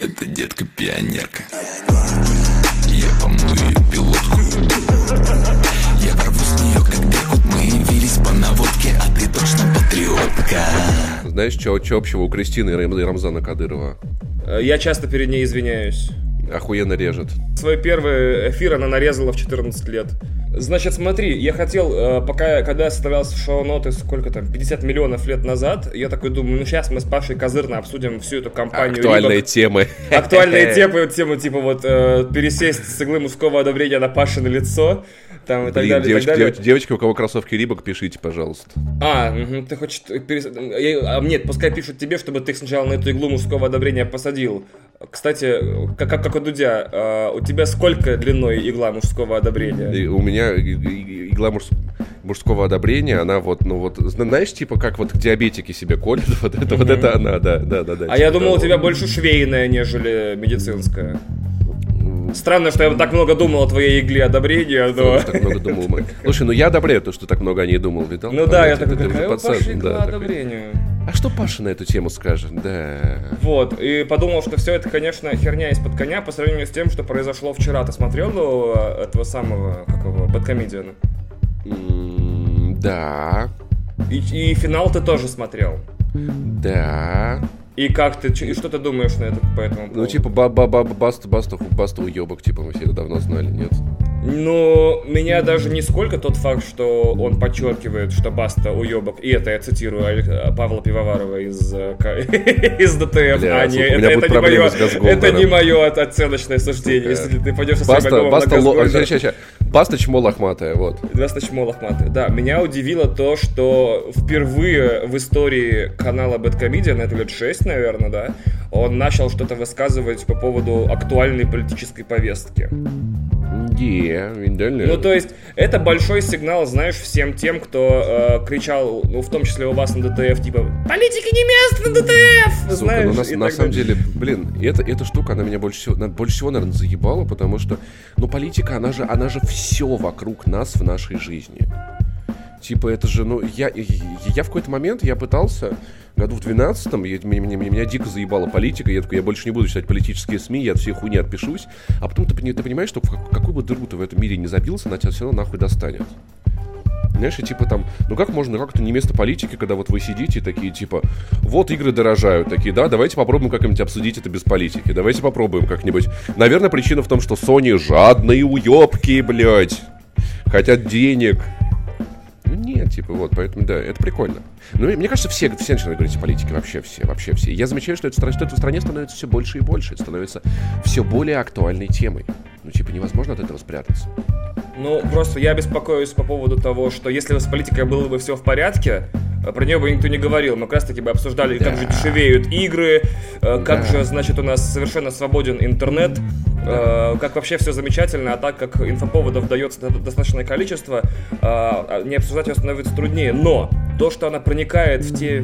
Это детка-пионерка Я помою ее пилотку Я порву с нее как берут Мы явились по наводке А ты точно патриотка Знаешь, что общего у Кристины и Рамзана Кадырова? Э, Я часто перед ней извиняюсь. Охуенно режет. Свой первый эфир она нарезала в 14 лет. Значит, смотри, я хотел, э, пока, когда я составлял шоу-ноты, сколько там, 50 миллионов лет назад, я такой думаю, ну сейчас мы с Пашей Козырно обсудим всю эту компанию. Актуальные Рибок. темы. Актуальные темы, тему типа вот э, пересесть с иглы мужского одобрения на Пашино лицо, там и так Блин, далее, девочки, так далее. девочки, девочки, у кого кроссовки Рибок, пишите, пожалуйста. А, ты хочешь... перес- я- а, Нет, пускай пишут тебе, чтобы ты сначала на эту иглу мужского одобрения посадил. Кстати, как, как, как у Дудя, э, у тебя сколько длиной игла мужского одобрения? И у меня игла муж- мужского одобрения, она вот, ну вот, зна- знаешь, типа как вот диабетики себе колют, вот это, вот это она, да, да, да, да. А типа я думал, у того. тебя больше швейная, нежели медицинская. Странно, что я так много думал о твоей игле одобрения, но... Так много думал, Мэг. Слушай, ну я одобряю то, что так много о ней думал, видал? Ну да, я такой, какая игла да, такой. одобрения? А что Паша на эту тему скажет? Да. Вот, и подумал, что все это, конечно, херня из-под коня по сравнению с тем, что произошло вчера. Ты смотрел э, этого самого, как его, Бэткомедиана? Да. И, и финал ты тоже смотрел. Да. И как ты, и что ты думаешь на это по этому поводу? Ну, типа, ба ба ба баста, баста, баста уебок, типа, мы все это давно знали, нет? Ну, меня даже не сколько тот факт, что он подчеркивает, что Баста уебок, и это я цитирую Олег- Павла Пивоварова из, э, из ДТФ, Бля, а не, это, это не мое, это не мое оценочное суждение, если ты пойдешь со своим Баста, на баста, ло- ща, ща, ща. баста чмо лохматая, вот. Двадцать тысяч лохматый. Да, меня удивило то, что впервые в истории канала Bad это лет 6, наверное, да, он начал что-то высказывать по поводу актуальной политической повестки. Не, видали? Ну, то есть, это большой сигнал, знаешь, всем тем, кто э, кричал, ну, в том числе у вас на ДТФ, типа, политики не место на ДТФ! Сука, знаешь, ну, на, на самом деле, блин, эта, эта штука, она меня больше всего, больше всего, наверное, заебала, потому что, ну, политика, она же, она же все вокруг нас в нашей жизни. Типа, это же, ну, я, я, в какой-то момент, я пытался, году в 12-м, я- меня, меня, меня дико заебала политика, я такой, я больше не буду читать политические СМИ, я от всей хуйни отпишусь, а потом ты, ты понимаешь, что в как- какую бы дыру ты в этом мире не забился, она тебя все равно нахуй достанет. Знаешь, и типа там, ну как можно, как это не место политики, когда вот вы сидите такие, типа, вот игры дорожают, такие, да, давайте попробуем как-нибудь обсудить это без политики, давайте попробуем как-нибудь. Наверное, причина в том, что Sony жадные уебки, блядь, хотят денег. Ну нет, типа, вот, поэтому, да, это прикольно. Ну, и мне кажется, все, все начинают говорить о политике, вообще все, вообще все. Я замечаю, что это, что это в стране становится все больше и больше, это становится все более актуальной темой. Ну, типа, невозможно от этого спрятаться. Ну, просто я беспокоюсь по поводу того, что если бы с политикой было бы все в порядке, э, про нее бы никто не говорил. Мы как раз таки бы обсуждали, как же дешевеют игры, э, как Да. же, значит, у нас совершенно свободен интернет, э, как вообще все замечательно, а так как инфоповодов дается до- достаточное количество, а не обсуждать ее становится труднее. Но то, что она проникает в те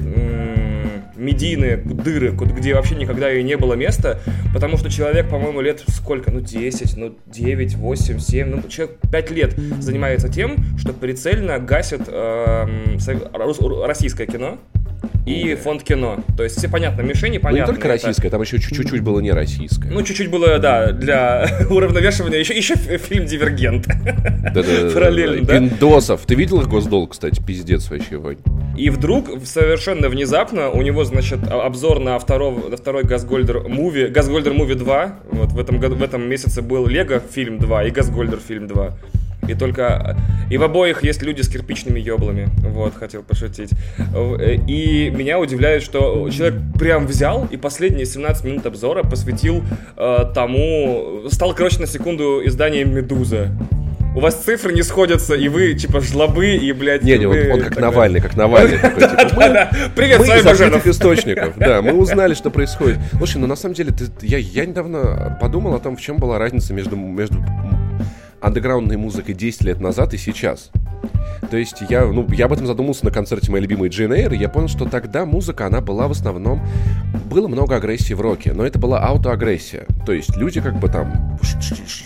медийные дыры, где вообще никогда и не было места, потому что человек, по-моему, лет сколько, ну 10, ну 9, 8, 7, ну человек 5 лет занимается тем, что прицельно гасит рус- российское кино и фонд кино. То есть все понятно, мишени Ну, понятно. не только российское, там еще чуть-чуть было не российское. Ну, чуть-чуть было, да, для уравновешивания. Еще, еще фильм «Дивергент». Да-да-да. Параллельно, да? Пиндосов. Ты видел их госдолг, кстати? Пиздец вообще, Вань. И вдруг, совершенно внезапно, у него, значит, а- обзор на, второго, на второй Газгольдер Муви, Газгольдер Муви 2. Вот в этом, в этом месяце был Лего фильм 2 и Газгольдер фильм 2. И только... И в обоих есть люди с кирпичными еблами. Вот, хотел пошутить. Э, И меня удивляет, что человек прям взял и последние 17 минут обзора посвятил э, тому... Стал, короче, на секунду изданием «Медуза». У вас цифры не сходятся, и вы, типа, жлобы, и, блядь... Не, не, он, он как Навальный, как Навальный. типа. Привет, Мы с вами из Баженов. источников, да, мы узнали, что происходит. Слушай, ну на самом деле, я, недавно подумал о том, в чем была разница между андеграундной музыкой 10 лет назад и сейчас. То есть я, ну, я об этом задумался на концерте моей любимой Джейн Эйр, и я понял, что тогда музыка, она была в основном... Было много агрессии в роке, но это была аутоагрессия. То есть люди как бы там...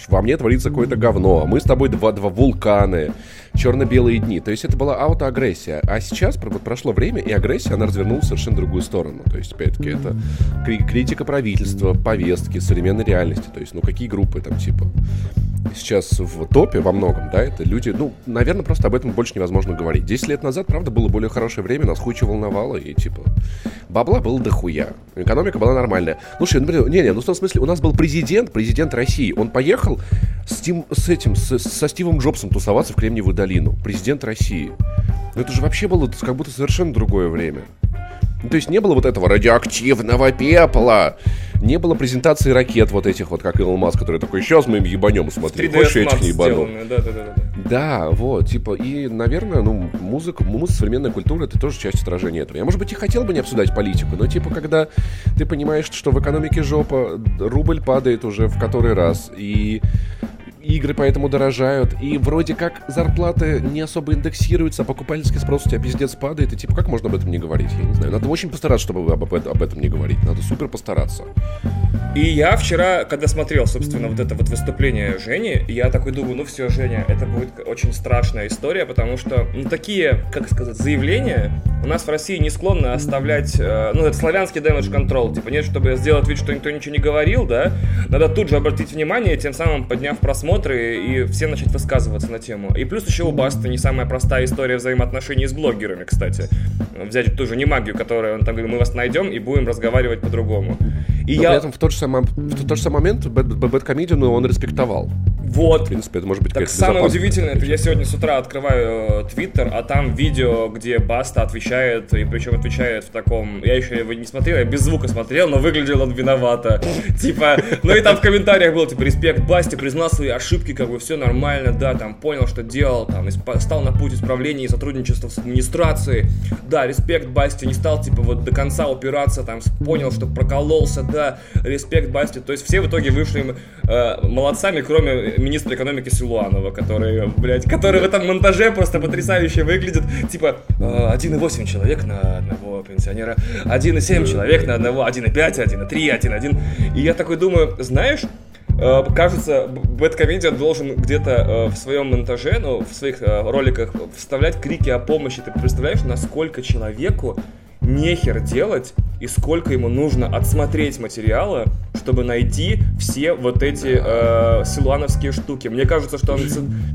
Во мне творится какое-то говно, мы с тобой два, два вулканы, черно-белые дни. То есть это была аутоагрессия. А сейчас вот прошло время, и агрессия, она развернулась в совершенно другую сторону. То есть, опять-таки, это критика правительства, повестки, современной реальности. То есть, ну, какие группы там, типа, сейчас в топе во многом, да, это люди, ну, наверное, просто об этом больше невозможно говорить. Десять лет назад, правда, было более хорошее время, нас хуче волновало, и, типа, бабла было дохуя. Экономика была нормальная. Слушай, ну, не-не, ну, в том смысле, у нас был президент, президент России, он поехал с, тем, с этим, с, со Стивом Джобсом тусоваться в Кремниевую долину. Президент России. Ну, это же вообще было как будто совершенно другое время. Ну, то есть не было вот этого радиоактивного пепла, не было презентации ракет вот этих вот, как Илон Маск, который такой, сейчас мы им ебанем, смотри, больше этих не ебану. Да, да, да, да. да, вот, типа, и, наверное, ну, музыка, музыка, современная культура, это тоже часть отражения этого. Я, может быть, и хотел бы не обсуждать политику, но, типа, когда ты понимаешь, что в экономике жопа, рубль падает уже в который раз, и игры поэтому дорожают, и вроде как зарплаты не особо индексируются, а покупательский спрос у тебя пиздец падает, и типа как можно об этом не говорить? Я не знаю. Надо очень постараться, чтобы об, об этом не говорить. Надо супер постараться. И я вчера, когда смотрел, собственно, вот это вот выступление Жени, я такой думаю, ну все, Женя, это будет очень страшная история, потому что, ну, такие, как сказать, заявления у нас в России не склонны оставлять, э, ну, это славянский damage control, типа, нет, чтобы сделать вид, что никто ничего не говорил, да, надо тут же обратить внимание, тем самым подняв просмотры и все начать высказываться на тему. И плюс еще у Баста не самая простая история взаимоотношений с блогерами, кстати. Взять ту же не магию, которую он там говорит, мы вас найдем и будем разговаривать по-другому. И Но я... при этом в тот же самый, в тот же самый момент Бэткомедиану он респектовал. Вот. В принципе, это может быть Так самое удивительное, это я сегодня с утра открываю э, Твиттер, а там видео, где Баста отвечает, и причем отвечает в таком... Я еще его не смотрел, я без звука смотрел, но выглядел он виновато. Типа, ну и там в комментариях было, типа, респект Басте, признал свои ошибки, как бы все нормально, да, там, понял, что делал, там, стал на путь исправления и сотрудничества с администрацией. Да, респект Басте, не стал, типа, вот до конца упираться, там, понял, что прокололся, да, респект Басте. То есть все в итоге вышли э, молодцами, кроме министра экономики Силуанова, который, блядь, который в этом монтаже просто потрясающе выглядит. Типа, 1,8 э, человек на одного пенсионера, 1,7 человек на одного, 1,5, 1,3, 1,1. И я такой думаю, знаешь, э, кажется, Бэткомедиан должен где-то э, в своем монтаже, ну, в своих роликах вставлять крики о помощи. Ты представляешь, насколько человеку нехер делать и сколько ему нужно отсмотреть материала, чтобы найти все вот эти э, силуановские штуки. Мне кажется, что он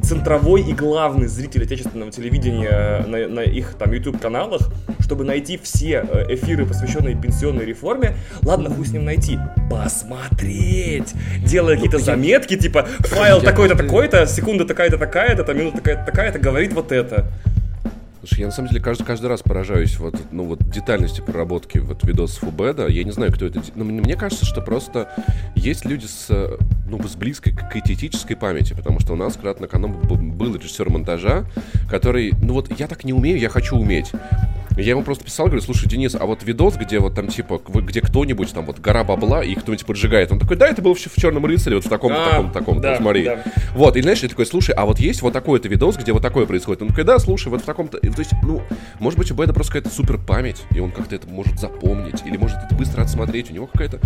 центровой и главный зритель отечественного телевидения на, на их там YouTube-каналах, чтобы найти все э, эфиры, посвященные пенсионной реформе. Ладно, хуй с ним найти. Посмотреть! Делая какие-то заметки, типа файл такой-то такой-то, секунда такая-то такая-то, минута такая-то такая-то, говорит вот это. Слушай, я на самом деле каждый, каждый раз поражаюсь вот, ну, вот детальности проработки вот видосов у Беда. Я не знаю, кто это... Но мне кажется, что просто есть люди с, ну, с близкой к этической памяти, потому что у нас на канале был режиссер монтажа, который... Ну вот я так не умею, я хочу уметь. Я ему просто писал, говорю, слушай, Денис, а вот видос, где вот там типа, где кто-нибудь, там вот гора бабла, и кто-нибудь поджигает. Он такой, да, это был в, в Черном рыцаре, вот в таком-то, а, таком-то, таком-то, да, смотри. Да. Вот, и знаешь, я такой, слушай, а вот есть вот такой-то видос, где вот такое происходит. Он такой, да, слушай, вот в таком-то... То есть, ну, может быть, у Бэда просто какая-то супер память, и он как-то это может запомнить, или может это быстро отсмотреть. У него какая-то...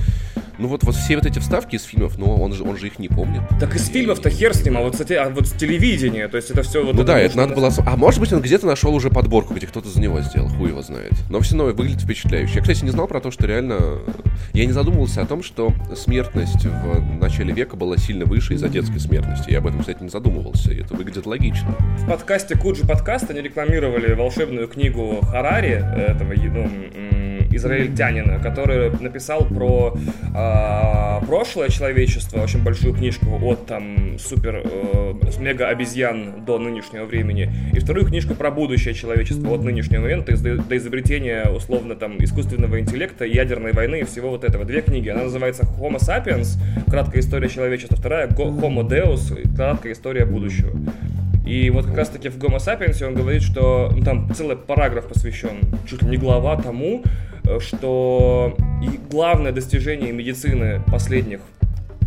Ну вот, вот все вот эти вставки из фильмов, но он же, он же их не помнит. Так из фильмов-то хер с ним, а вот, кстати, а вот с телевидения, то есть это все вот... Ну это да, это надо было... А может быть, он где-то нашел уже подборку, где кто-то за него сделал, хуй его знает. Но все равно выглядит впечатляюще. Я, кстати, не знал про то, что реально... Я не задумывался о том, что смертность в начале века была сильно выше из-за детской смертности. Я об этом, кстати, не задумывался, и это выглядит логично. В подкасте Куджи подкаст они рекламировали волшебную книгу Харари, этого, ну, израильтянина, который написал про э, прошлое человечество, очень большую книжку от там супер э, мега обезьян до нынешнего времени, и вторую книжку про будущее человечества от нынешнего момента до изобретения условно там искусственного интеллекта, ядерной войны и всего вот этого. Две книги. Она называется Homo sapiens, краткая история человечества, вторая Homo deus, краткая история будущего. И вот как раз таки в Homo sapiens он говорит, что ну, там целый параграф посвящен, чуть ли не глава тому, Э, что и главное достижение медицины последних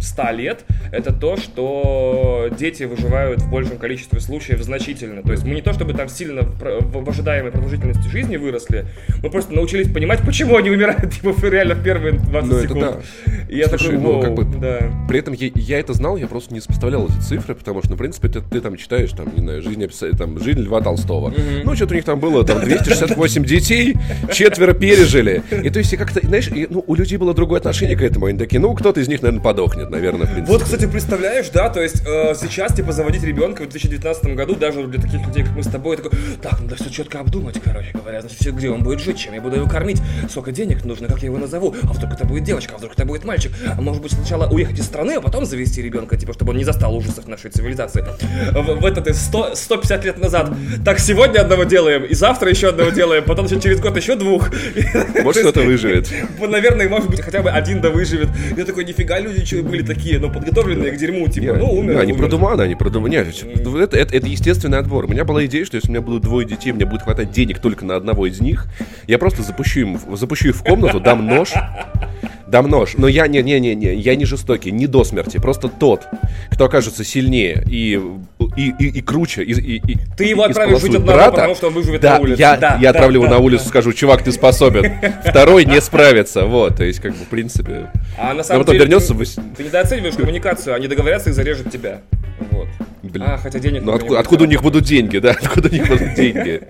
100 лет, это то, что дети выживают в большем количестве случаев значительно. То есть мы не то чтобы там сильно в, ожидаемой продолжительности жизни выросли, мы просто научились понимать, почему они умирают типа, реально в первые 20 Ну, это секунд. да. И я Слушай, такой, ну, «Воу, как бы- да. При этом я, я это знал, я просто не сопоставлял эти цифры, потому что, ну, в принципе, ты, ты там читаешь, там, не знаю, жизнь, там, жизнь Льва Толстого. Ну, что-то у них там было, там, 268 детей, четверо пережили. И то есть, и как-то, знаешь, ну, у людей было другое отношение к этому. Они такие, ну, кто-то из них, наверное, подохнет, наверное, в принципе. Вот, кстати, представляешь, да, то есть э, сейчас, типа, заводить ребенка в 2019 году, даже для таких людей, как мы с тобой, такой, так, надо все четко обдумать, короче говоря, значит, все, где он будет жить, чем я буду его кормить, сколько денег нужно, как я его назову, а вдруг это будет девочка, а вдруг это будет мальчик, а может быть сначала уехать из страны, а потом завести ребенка, типа, чтобы он не застал ужасов нашей цивилизации. В, в этот 100, 150 лет назад. Так, сегодня одного делаем, и завтра еще одного делаем, потом еще через год еще двух. Может, кто-то выживет. Наверное, может быть, хотя бы один да выживет. Я такой, нифига, люди что были такие, ну, подготовленные к дерьму, типа, ну, умер, Да, они умер. продуманы, они продуманы. Нет, это, это, это естественный отбор. У меня была идея, что если у меня будут двое детей, мне будет хватать денег только на одного из них, я просто запущу, им, запущу их в комнату, дам нож, дам нож. Но я не, не, не, не, я не жестокий, не до смерти. Просто тот, кто окажется сильнее и, и, и, и круче, и, и, Ты его отправишь жить одного, потому что он выживет да, на улице. Я, Да, я да, отправлю его да, на улицу, скажу, чувак, ты способен. Второй не справится. Вот, то есть, как бы, в принципе. А на Но самом потом деле вернется ты, недооцениваешь коммуникацию, они договорятся и зарежут тебя. Вот. Блин. А, хотя денег Ну откуда, откуда у них будут деньги, да? Откуда у них будут деньги?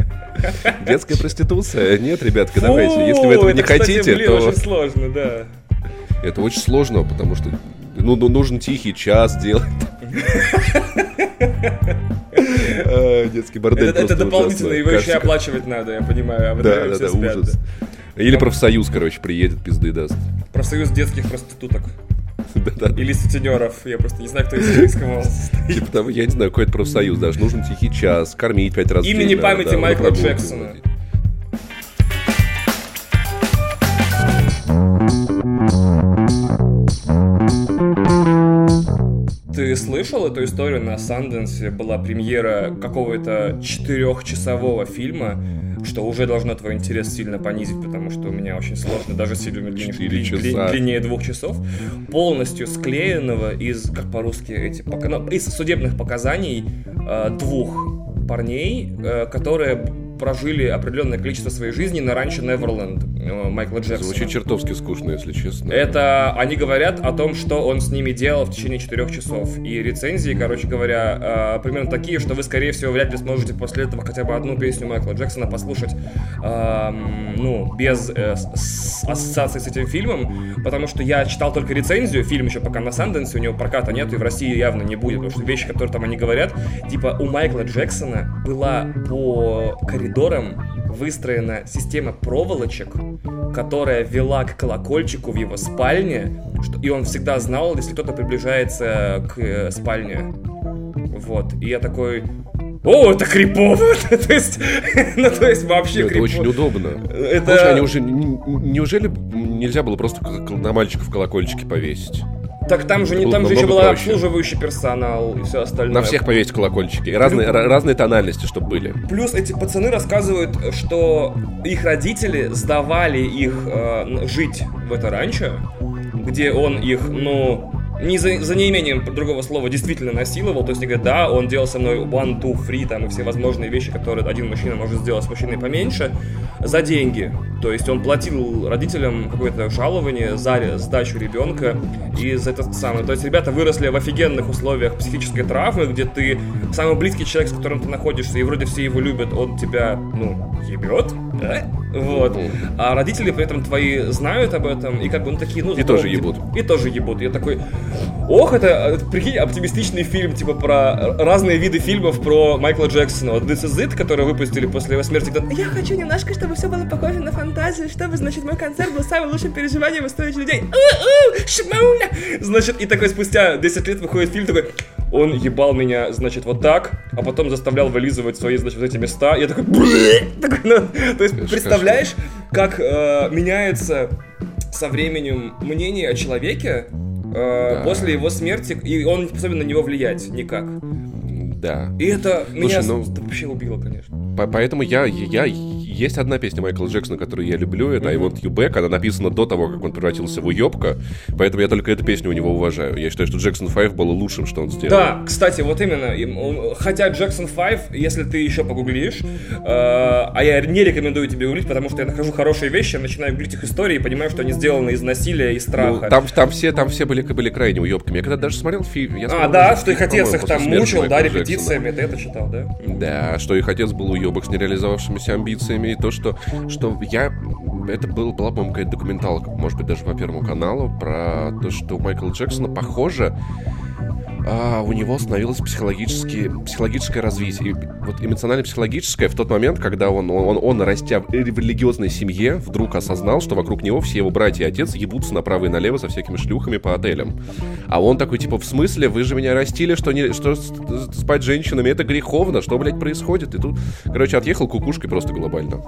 Детская проституция? Нет, ребятка, Фу, давайте. Если вы этого не кстати, хотите, блин, то очень сложно, да. Это очень сложно, потому что ну, ну, нужен тихий час делать. А, Детский бордель Это, это дополнительно, его еще оплачивать надо, я понимаю. А Да, да, да, спят, ужас. да. Или профсоюз, короче, приедет, пизды даст. Профсоюз детских проституток. Да-да. Или сутенеров. Я просто не знаю, кто из них кого. Типа того, я не знаю, какой это профсоюз даже. Нужен тихий час, кормить пять раз Имени памяти Майкла Джексона. Ты слышал эту историю? На Санденсе была премьера какого-то четырехчасового фильма, что уже должно твой интерес сильно понизить, потому что у меня очень сложно даже с фильмами длиннее, часа. длиннее двух часов, полностью склеенного из, как по-русски эти, ну, из судебных показаний э, двух парней, э, которые прожили определенное количество своей жизни на ранчо Неверленд э, Майкла Джексона. Звучит чертовски скучно, если честно. Это они говорят о том, что он с ними делал в течение четырех часов. И рецензии, короче говоря, э, примерно такие, что вы, скорее всего, вряд ли сможете после этого хотя бы одну песню Майкла Джексона послушать, эм, ну, без э, ассоциации с этим фильмом, потому что я читал только рецензию, фильм еще пока на Санденсе, у него проката нет, и в России явно не будет, потому что вещи, которые там они говорят, типа у Майкла Джексона была по коридорам выстроена система проволочек, которая вела к колокольчику в его спальне, что, и он всегда знал, если кто-то приближается к э, спальне. Вот. И я такой... О, это крипово! то есть, ну, то есть вообще Это крипово. очень удобно. Это- Слушай, они уже... н- н- Неужели нельзя было просто на мальчиков колокольчики повесить? Так там же, не, там же еще намного был проще. обслуживающий персонал и все остальное. На всех повесить колокольчики. Разные, ра- разные тональности, чтобы были. Плюс эти пацаны рассказывают, что их родители сдавали их э, жить в это ранчо, где он их, ну, не за, за неимением другого слова действительно насиловал. То есть они говорят, да, он делал со мной one, two, free, там, и все возможные вещи, которые один мужчина может сделать с мужчиной поменьше, за деньги. То есть он платил родителям какое-то жалование за сдачу ребенка и за это самое. То есть ребята выросли в офигенных условиях психической травмы, где ты самый близкий человек, с которым ты находишься, и вроде все его любят, он тебя, ну, ебет, да? Вот. А родители при этом твои знают об этом, и как бы, ну, такие, ну... И тоже типа, ебут. И тоже ебут. Я такой, ох, это, э, прикинь, оптимистичный фильм, типа, про разные виды фильмов про Майкла Джексона. Вот This Is It, который выпустили после его смерти, Я хочу немножко, чтобы все было похоже на фантазию, чтобы, значит, мой концерт был самым лучшим переживанием в истории людей. У-у! Значит, и такой спустя 10 лет выходит фильм такой, он ебал меня, значит, вот так, а потом заставлял вылизывать свои, значит, вот эти места. Я такой, такой, ну, то есть, представляешь, как э, меняется со временем мнение о человеке э, Да. после его смерти, и он не способен на него влиять никак. Да. И это меня ну- вообще убило, конечно. По- Поэтому я, я, есть одна песня Майкла Джексона, которую я люблю, это I Want You Back. Она написана до того, как он превратился в уебка, поэтому я только эту песню у него уважаю. Я считаю, что Джексон 5 было лучшим, что он сделал. Да, кстати, вот именно. Хотя Jackson 5, если ты еще погуглишь, э, а я не рекомендую тебе гуглить, потому что я нахожу хорошие вещи, я начинаю гуглить их истории и понимаю, что они сделаны из насилия и Ну, страха. там, там все, там все были, были крайне уебками. Я когда даже смотрел фильм... Я а, смотрел да, даже что их отец их там мучил, да, Джексона. Репетициями, ты это читал, да? Да, что их отец был уебок с нереализовавшимися амбициями, и то, что, что я... Это был, была, по-моему, какая-то документалка, может быть, даже по Первому каналу, про то, что у Майкла Джексона, похоже, а, у него становилось психологически, психологическое развитие. И вот эмоционально-психологическое в тот момент, когда он, он, он, растя в религиозной семье, вдруг осознал, что вокруг него все его братья и отец ебутся направо и налево со всякими шлюхами по отелям. А он такой, типа, в смысле, вы же меня растили, что, не, что спать с женщинами это греховно, что, блядь, происходит? И тут, короче, отъехал кукушкой просто глобально.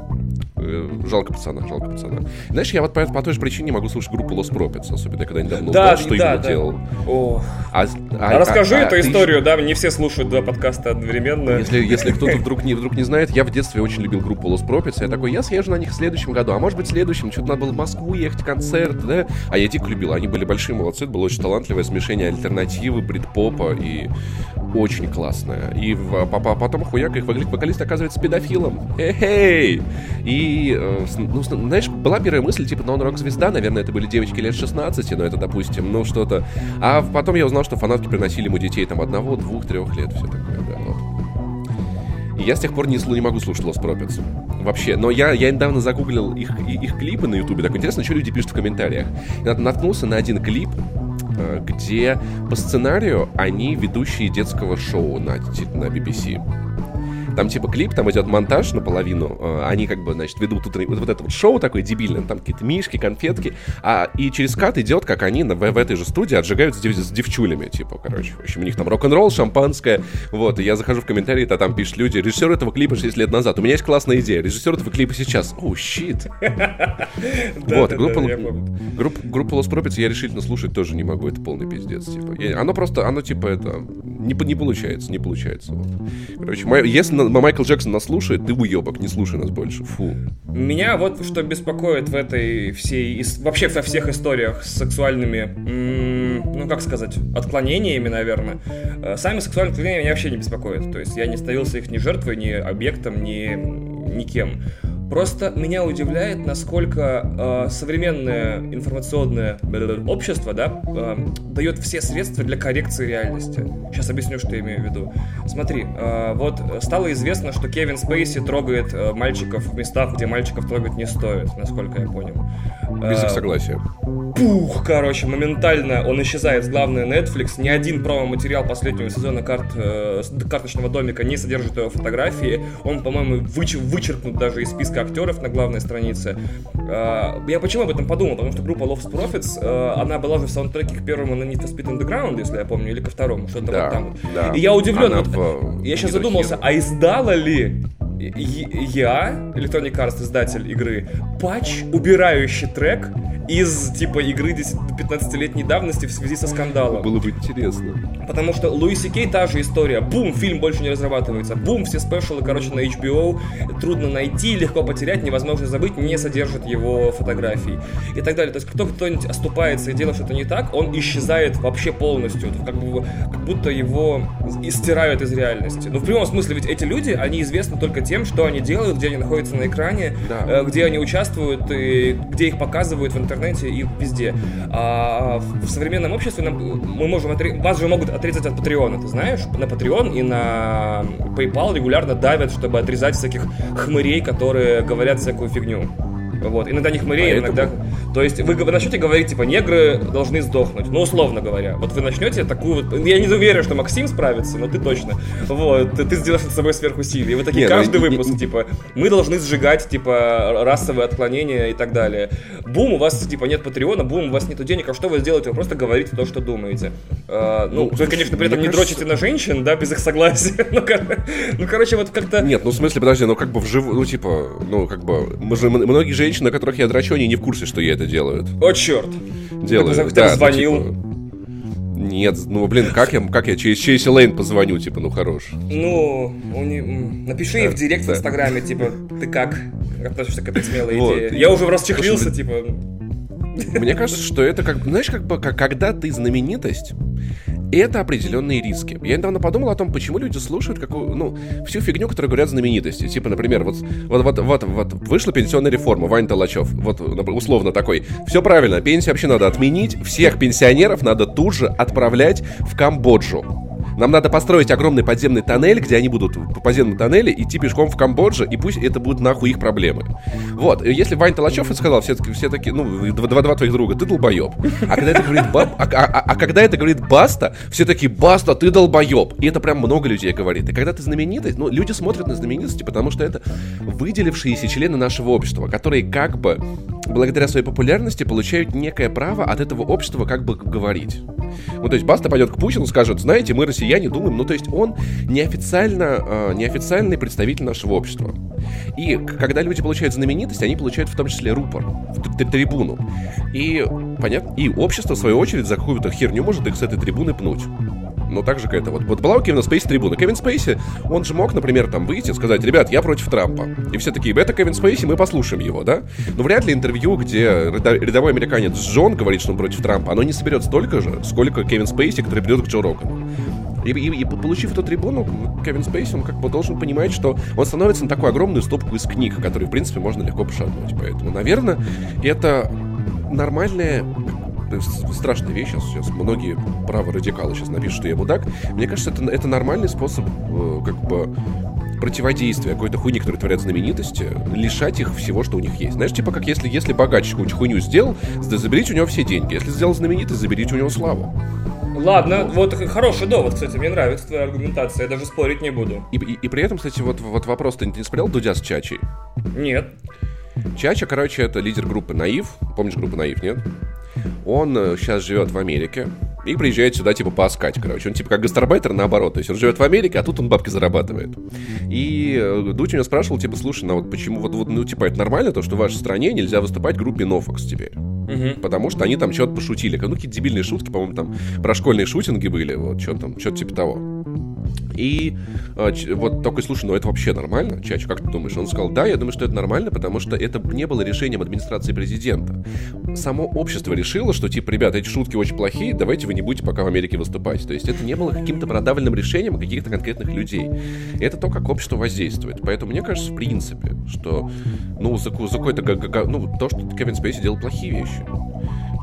Э, Жалко пацана, жалко пацана. Знаешь, я вот по, по той же причине не могу слушать группу Lost Prophets, особенно когда недавно Да, узнал, что да, именно да. делал. О. А, А расскажи а- эту а ты историю, да, не все слушают два подкаста одновременно. если, если кто-то вдруг не, вдруг не знает, я в детстве очень любил группу Lost Prophets. Я такой, я съезжу на них в следующем году, а может быть в следующем. Что-то надо было в Москву ехать, концерт, да? А я дико любил. Они были большие молодцы. Это было очень талантливое смешение альтернативы, брит-попа и очень классное. И в- по- по- потом хуяк их вокали- вокалист оказывается педофилом. Эй! И, э, ну, знаешь, была первая мысль, типа, ну он рок-звезда, наверное, это были девочки лет 16, но это, допустим, ну что-то. А потом я узнал, что фанатки приносили ему детей там одного, двух, трех лет, все такое, да, вот. Я с тех пор не, не могу слушать Lost Prophets. Вообще. Но я, я недавно загуглил их, их клипы на Ютубе. Так интересно, что люди пишут в комментариях. Нат- наткнулся на один клип, э, где по сценарию они ведущие детского шоу на, на BBC. Там типа клип, там идет монтаж наполовину. э, Они как бы, значит, ведут утренний- вот, вот это вот шоу такое дебильное. Там какие-то мишки, конфетки. А, и через кат идет, как они на- в, в этой же студии отжигают с, дев- с девчулями. Типа, короче. В общем, у них там рок-н-ролл, шампанское. Вот, и я захожу в комментарии, а там пишут люди, режиссер этого клипа 6 лет назад. У меня есть классная идея. Режиссер этого клипа сейчас. Оу, щит. Вот, группа, я Lost Prophets я решительно слушать тоже не могу, это полный пиздец, типа. Оно просто, оно типа это, не, по- не получается, не получается. Короче, если на- Майкл Джексон нас слушает, ты уебок, не слушай нас больше, фу. Меня вот что беспокоит в этой всей, вообще во всех историях с сексуальными, ну как сказать, отклонениями, наверное. Э, Сами сексуальные отклонения меня вообще не беспокоят. То есть я не становился их ни жертвой, ни объектом, ни никем. Просто меня удивляет, насколько э, современное информационное общество да, э, дает все средства для коррекции реальности. Сейчас объясню, что я имею в виду. Смотри, э, вот стало известно, что Кевин Спейси трогает э, мальчиков в местах, где мальчиков трогать не стоит, насколько я понял. Без Э, их согласия. Пух, короче, моментально он исчезает с главной Netflix. Ни один промо-материал последнего сезона карт, э, карточного домика не содержит его фотографии. Он, по-моему, выч- вычеркнут даже из списка актеров на главной странице. Э, я почему об этом подумал? Потому что группа Lost Profits, э, она была же в саундтреке к первому на Need for Speed Underground, если я помню, или ко второму, что-то Да, вот там. да. И я удивлен, вот, в, я сейчас задумался, а издала ли я, Electronic Arts, издатель игры, патч, убирающий трек из типа игры 10-15-летней давности в связи со скандалом. Было бы интересно. Потому что Луиси Кей та же история. Бум, фильм больше не разрабатывается. Бум, все спешлы, короче, на HBO. Трудно найти, легко потерять, невозможно забыть, не содержит его фотографий. И так далее. То есть, кто кто-нибудь оступается и делает что-то не так, он исчезает вообще полностью. Как, бы, как будто его истирают из реальности. Но в прямом смысле, ведь эти люди, они известны только тем, что они делают, где они находятся на экране, Да. э, где они участвуют, и где их показывают в интернете и везде. А в современном обществе нам- мы можем отре- вас же могут отрезать от Патреона, ты знаешь? На Patreon и на PayPal регулярно давят, чтобы отрезать всяких хмырей, которые говорят всякую фигню. Вот. Иногда не хмырей, Поэтому- иногда... То есть вы, начнете говорить, типа, негры должны сдохнуть. Ну, условно говоря. Вот вы начнете такую вот... Я не уверен, что Максим справится, но ты точно. Вот. Ты, сделаешь над собой сверхусилие. И вы такие, Не, ну, каждый не- выпуск, не- типа, мы должны сжигать, типа, расовые отклонения и так далее. Бум, у вас, типа, нет Патреона, бум, у вас нет денег, а что вы сделаете? Вы просто говорите то, что думаете. А, ну, Ну, вы, конечно, при этом не кажется- дрочите на женщин, да, без их согласия. Ну, кор- ну, короче, вот как-то... Нет, ну в смысле, подожди, ну как бы вживую, ну типа, ну как бы, мы же- многие женщины, на которых я драчу, они не в курсе, что я это делают. О, черт. Делают, Ты да, ну, звонил. типа, Нет, ну блин, как я, как я через Чейси Лейн позвоню, типа, ну хорош. Ну, не- напиши ей в директ в Инстаграме, типа, ты как относишься к этой смелой Вот. идее? Я уже расчехлился, типа, Мне кажется, что это как, знаешь, как бы, как- когда ты знаменитость, это определенные риски. Я недавно подумал о том, почему люди слушают какую, ну, всю фигню, которую говорят знаменитости. Типа, например, вот, вот, вот, вот, вот вышла пенсионная реформа, Ваня Толачев, вот например, условно такой, все правильно, пенсию вообще надо отменить, всех пенсионеров надо тут же отправлять в Камбоджу. Нам надо построить огромный подземный тоннель, где они будут по подземному тоннеле идти пешком в Камбодже, и пусть это будут нахуй их проблемы. Вот, и если Вань Толачев сказал, все, все такие, ну, два, два, два твоих друга, ты долбоеб. А когда это говорит, ба- а, а- а- а когда это говорит Баста, все такие, Баста, ты долбоеб. И это прям много людей говорит. И когда ты знаменитость, ну, люди смотрят на знаменитости, потому что это выделившиеся члены нашего общества, которые как бы благодаря своей популярности получают некое право от этого общества как бы говорить. Ну, то есть Баста пойдет к Путину, скажет, знаете, мы, россияне, думаем, ну, то есть он неофициально, э, неофициальный представитель нашего общества. И когда люди получают знаменитость, они получают в том числе рупор, трибуну. И, понятно, и общество, в свою очередь, за какую-то херню может их с этой трибуны пнуть. Ну, так же какая-то вот. Вот была у Кевина Спейси трибуна. Кевин Спейси, он же мог, например, там выйти и сказать, ребят, я против Трампа. И все такие, это Кевин Спейси, мы послушаем его, да? Но вряд ли интервью, где рядовой американец Джон говорит, что он против Трампа, оно не соберет столько же, сколько Кевин Спейси, который придет к Джо Рогану. И, и- и получив эту трибуну, Кевин Спейси, он как бы должен понимать, что он становится на такую огромную стопку из книг, которые, в принципе, можно легко пошатнуть. Поэтому, наверное, это нормальная страшная вещь. Сейчас, сейчас многие праворадикалы сейчас напишут, что я мудак. Мне кажется, это, это нормальный способ э, как бы противодействия какой-то хуйни, которая творят знаменитости, лишать их всего, что у них есть. Знаешь, типа как если, если богач какую-нибудь хуйню сделал, заберите у него все деньги. Если сделал знаменитость, заберите у него славу. Ладно, вот хороший довод, кстати, мне нравится твоя аргументация, я даже спорить не буду. И, и- и при этом, кстати, вот, вот вопрос, ты не смотрел Дудя с Чачей? Нет. Чача, короче, это лидер группы Наив. Помнишь группу Наив, нет? Он сейчас живет в Америке и приезжает сюда, типа, пооскать, короче. Он, типа, как гастарбайтер, наоборот. То есть он живет в Америке, а тут он бабки зарабатывает. И э, Дудь у него спрашивал, типа, слушай, ну вот почему, вот, вот, ну, типа, это нормально, то, что в вашей стране нельзя выступать группе Нофокс теперь? Мгм. Потому что они там что-то пошутили. Ну, какие-то дебильные шутки, по-моему, там про школьные шутинги были, вот, что там, что-то типа того. И э, ч- вот такой, слушай, ну это вообще нормально, Чач, как ты думаешь? Он сказал, да, я думаю, что это нормально, потому что это не было решением администрации президента. Само общество решило, что, типа, ребята, эти шутки очень плохие, давайте вы не будете пока в Америке выступать. То есть это не было каким-то продавленным решением каких-то конкретных людей. Это то, как общество воздействует. Поэтому мне кажется, в принципе, что, ну, за, за какой-то, ну, то, что Кевин Спейси делал плохие вещи.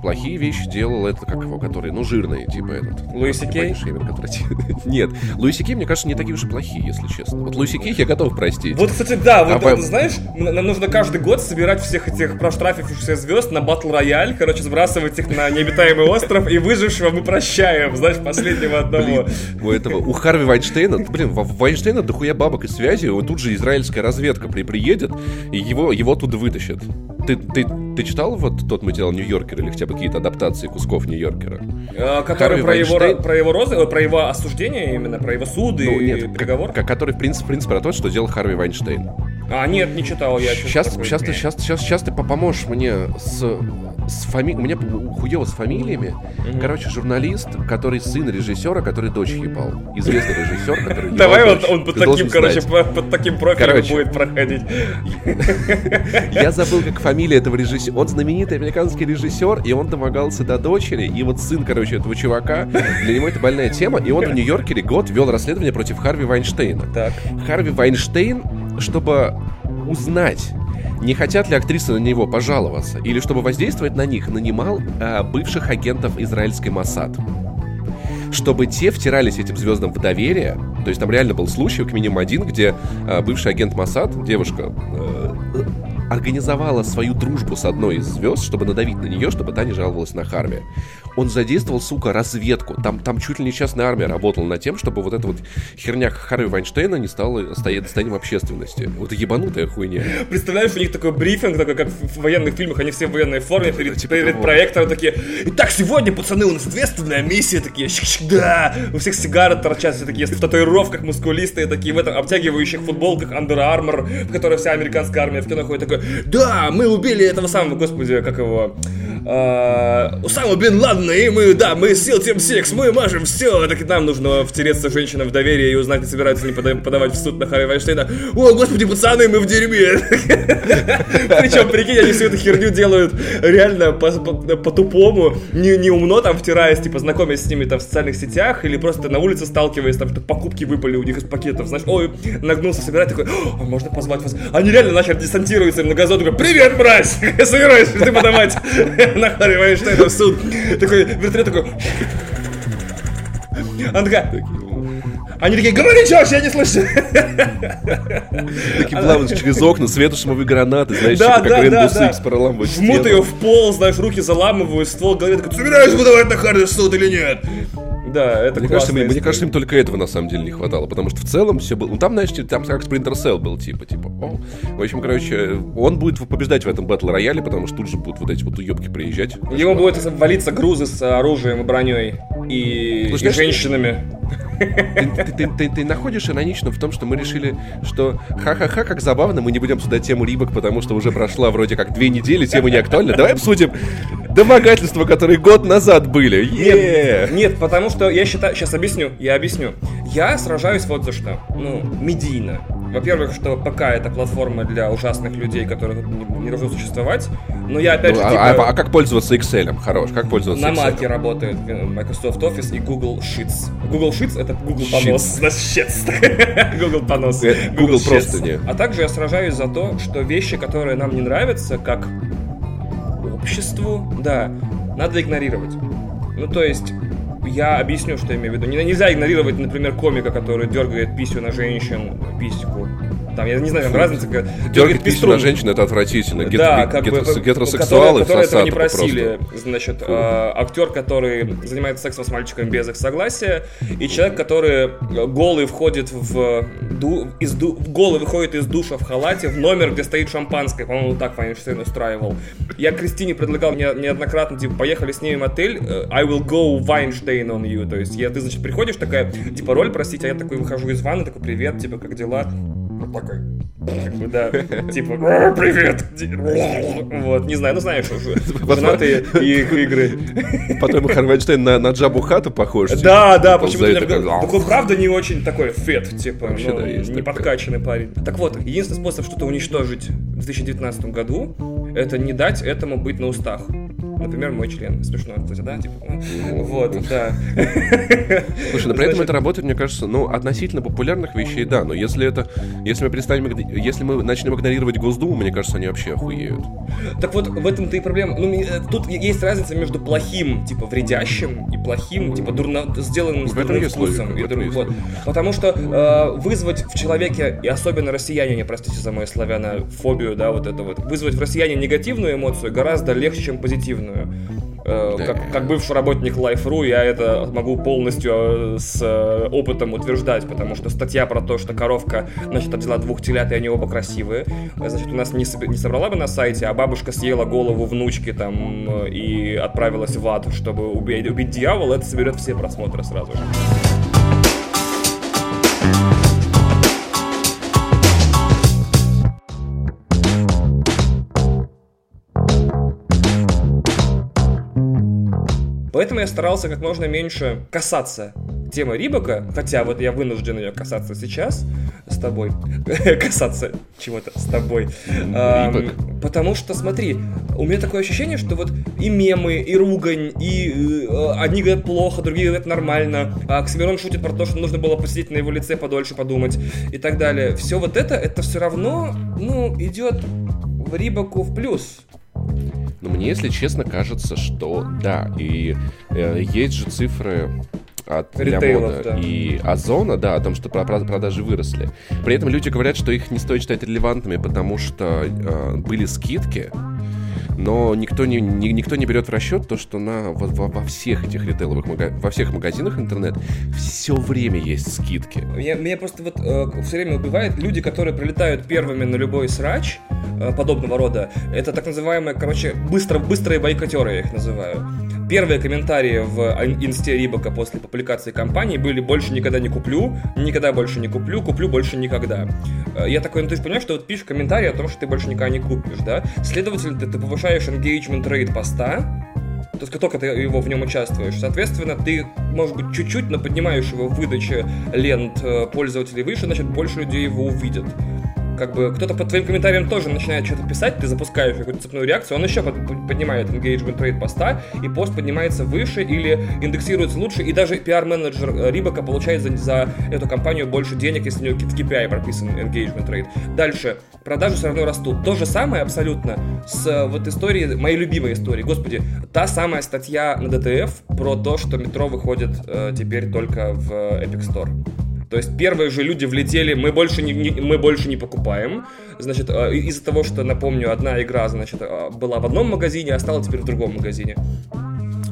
Плохие вещи делал это, как его, который, ну, жирный, типа этот. Луи Си Кей? Нет, Луиси Кей, мне кажется, не такие уж и плохие, если честно. Вот Луиси Кей я готов простить. Вот, кстати, да, вот, А знаешь, нам нужно каждый год собирать всех этих проштрафившихся звезд на батл рояль, короче, сбрасывать их на необитаемый остров, и выжившего мы прощаем, знаешь, последнего одного. У этого, у Харви Вайнштейна, блин, в Вайнштейна дохуя бабок и связи, вот тут же израильская разведка при, приедет, и его, его оттуда вытащат. Ты, ты, ты читал вот тот материал Нью-Йоркера или хотя бы какие-то адаптации кусков Нью-Йоркера? Э, Который про его, про его розы, э, про его осуждение именно, про его суды Ну, и нет, приговор. ко- который, в принципе, в принципе, про то, что делал Харви Вайнштейн. А, нет, не читал я. Сейчас, сейчас, ты, сейчас, сейчас, сейчас ты по- поможешь мне с, с фами... У меня хуево с фамилиями. Короче, журналист, который сын режиссера, который дочь ебал. Известный режиссер, который Давай вот он под таким, короче, под таким профилем будет проходить. Я забыл, как фамилия этого режиссера. Он знаменитый американский режиссер, и он домогался до дочери. И вот сын, короче, этого чувака, для него это больная тема. И он в Нью-Йоркере год вел расследование против Харви Вайнштейна. Так. Харви Вайнштейн, чтобы узнать, не хотят ли актрисы на него пожаловаться, или чтобы воздействовать на них, нанимал а, бывших агентов израильской Моссад. Чтобы те втирались этим звездам в доверие. То есть там реально был случай, как минимум один, где а, бывший агент Моссад, девушка, э, организовала свою дружбу с одной из звезд, чтобы надавить на нее, чтобы та не жаловалась на Харви. Он задействовал, сука, разведку. Там, там чуть ли не частная армия работала над тем, чтобы вот эта вот херня Харви Вайнштейна не стала стоять достоянием общественности. Вот ебанутая хуйня. Представляешь, у них такой брифинг, такой, как в военных фильмах, они все в военной форме перед, Типа перед того. проектором такие. Итак, сегодня, пацаны, у нас ответственная миссия, такие, да, у всех сигары торчат, все такие в татуировках, мускулистые, такие в этом обтягивающих футболках Under Armour, в которой вся американская армия в кино ходит, такой, да, мы убили этого самого, господи, как его, э, Усама Бен Ладена, и мы, да, мы сил тем секс, мы мажем все. Так и нам нужно втереться женщинам в доверие и узнать, не собираются ли пода- подавать в суд на Харри Вайнштейна. О, господи, пацаны, мы в дерьме. Причем, прикинь, они всю эту херню делают реально по- по- по-тупому, не, умно там втираясь, типа знакомясь с ними там в социальных сетях или просто на улице сталкиваясь, там что покупки выпали у них из пакетов, знаешь, ой, нагнулся собирать, такой, «О, а можно позвать вас? Они реально начали десантируются на газон, такой, привет, мразь, собираешься ты подавать на Харри Вайнштейна в суд. Такой, вертолет такой, она такая, они такие, говори чаще, я не слышу. Такие плавают через окна, светошумовые гранаты, знаешь, Да, типа да, как да, Rainbow да. Six проламывают Жмут ее в пол, знаешь, руки заламывают, ствол голове, такой, собираешься подавать на Харри в суд или нет? Да, это Мне кажется, мне, мне кажется, им только этого на самом деле не хватало, потому что в целом все было... Ну там, знаешь, там как Splinter Cell был, типа, типа, о. В общем, короче, он будет побеждать в этом батл рояле, потому что тут же будут вот эти вот уебки приезжать. Ему будет валиться грузы с оружием и броней и, Слушай, и знаешь, женщинами. Ты, ты- ты- ты- ты находишь иронично в том, что мы решили, что ха-ха-ха, как забавно, мы не будем обсуждать тему рибок, потому что уже прошла вроде как две недели, тема не актуальна. Давай обсудим домогательства, которые год назад были. Е! Нет, потому что я считаю... Сейчас объясню, я объясню. Я сражаюсь вот за что. Ну, медийно. Во-первых, что ПК это платформа для ужасных людей, которые не, не должны существовать. Но я опять Ну, же, а, типа, а- а как пользоваться Excel? Хорош, как пользоваться на Excel? Маке работает э, Microsoft Office и Google Sheets. Google Sheets это Google понос. Sheets. Google понос. Э, Google просто не. А также я сражаюсь за то, что вещи, которые нам не нравятся, как обществу, да, надо игнорировать. Ну, то есть, я объясню, что я имею в виду. Не- Нельзя игнорировать, например, комика, который дергает писю на женщин, письку. Там, я не знаю, там разница. Дергать письку на женщин это отвратительно. Гет- Да, как бы, гетерос- э, Гетеросексуалы которые, которые этого не просили. просто. Значит, э, актер, который занимается сексом с мальчиком без их согласия, и человек, который э, голый входит в ду- из ду- голый выходит из душа в халате в номер, где стоит шампанское. По-моему, так Вайнштейн устраивал. Я Кристине предлагал не- неоднократно, типа, поехали снимем отель, э, I will go Weinstein on you. То есть, я, ты, значит, приходишь, такая, типа, роль просить, а я такой выхожу из ванны, такой, привет, типа, как дела? Вот такой, как бы, да, типа, «Р, привет. Вот, не знаю, ну знаешь, уже женатые и их игры. Потом Харвайнштейн на, на Джабу Хату похож. типа, Да, да, ползает почему-то такой, такой, правда, не очень такой фет, типа, ну, да, не подкачанный парень. Так вот, единственный способ что-то уничтожить в 2019 году, это не дать этому быть на устах. Например, мой член. Смешно, кстати, да? Типа, ну, вот, да. Слушай, но при этом это работает, мне кажется, ну, относительно популярных вещей, да, но если это, если мы перестанем, если мы начнем игнорировать Госдуму, мне кажется, они вообще охуеют. Так вот, в этом-то и проблема. Ну, э, тут есть разница между плохим, типа, вредящим, и плохим, типа, дурно, сделанным с дурным вкусом. Потому что э, вызвать в человеке, и особенно россияне, простите за мою славянофобию, да, вот это вот, вызвать в россияне негативную эмоцию гораздо легче, чем позитивную. Э, Да. как, как бывший работник Life.ru, я это могу полностью э, с э, опытом утверждать, потому что статья про то, что коровка, значит, родила двух телят, и они оба красивые, значит, у нас не, не собрала бы на сайте, а бабушка съела голову внучки там и отправилась в ад, чтобы убить, убить дьявола, это соберет все просмотры сразу же. Поэтому я старался как можно меньше касаться темы Рибака, хотя вот я вынужден ее касаться сейчас с тобой, касаться чего-то с тобой, Рибак. потому что смотри, у меня такое ощущение, что вот и мемы, и ругань, и э, одни говорят плохо, другие говорят нормально, а Оксимирон шутит про то, что нужно было посидеть на его лице подольше подумать и так далее. Все вот это, это все равно, ну, идет в Рибаку в плюс. Но мне, если честно, кажется, что да, и э, есть же цифры от Ритейлов, да. и Озона, да, о том, что про- про- продажи выросли. При этом люди говорят, что их не стоит считать релевантными, потому что э, были скидки, но никто не, ни- никто не берет в расчет то, что на, во, во- во всех этих ритейловых во всех магазинах интернет все время есть скидки. Меня, меня просто вот все время убивает люди, которые прилетают первыми на любой срач э, подобного рода. Это так называемые, короче, быстро, быстрые бойкотеры, я их называю. первые комментарии в инсте Рибака после публикации компании были «больше никогда не куплю», «никогда больше не куплю», «куплю больше никогда». Э, Я такой, ну ты же понимаешь, что вот пишешь комментарий о том, что ты больше никогда не купишь, да? Следовательно, ты, ты повышаешь engagement rate поста, то есть только ты его в нем участвуешь, соответственно, ты, может быть, чуть-чуть, но поднимаешь его в выдаче лент э, пользователей выше, значит, больше людей его увидят. Как бы кто-то под твоим комментарием тоже начинает что-то писать, ты запускаешь какую-то цепную реакцию, он еще под- поднимает engagement rate поста, и пост поднимается выше или индексируется лучше, и даже пиар-менеджер э, Рибака получает за, за эту компанию больше денег, если у него в KPI прописан engagement rate. Дальше, продажи все равно растут. То же самое абсолютно с э, вот историей, моей любимой историей, господи, та самая статья на DTF про то, что метро выходит э, теперь только в э, Epic Store. То есть первые же люди влетели, мы больше не, не- мы больше не покупаем. Значит, э, из-за того, что, напомню, одна игра, значит, э, была в одном магазине, а стала теперь в другом магазине.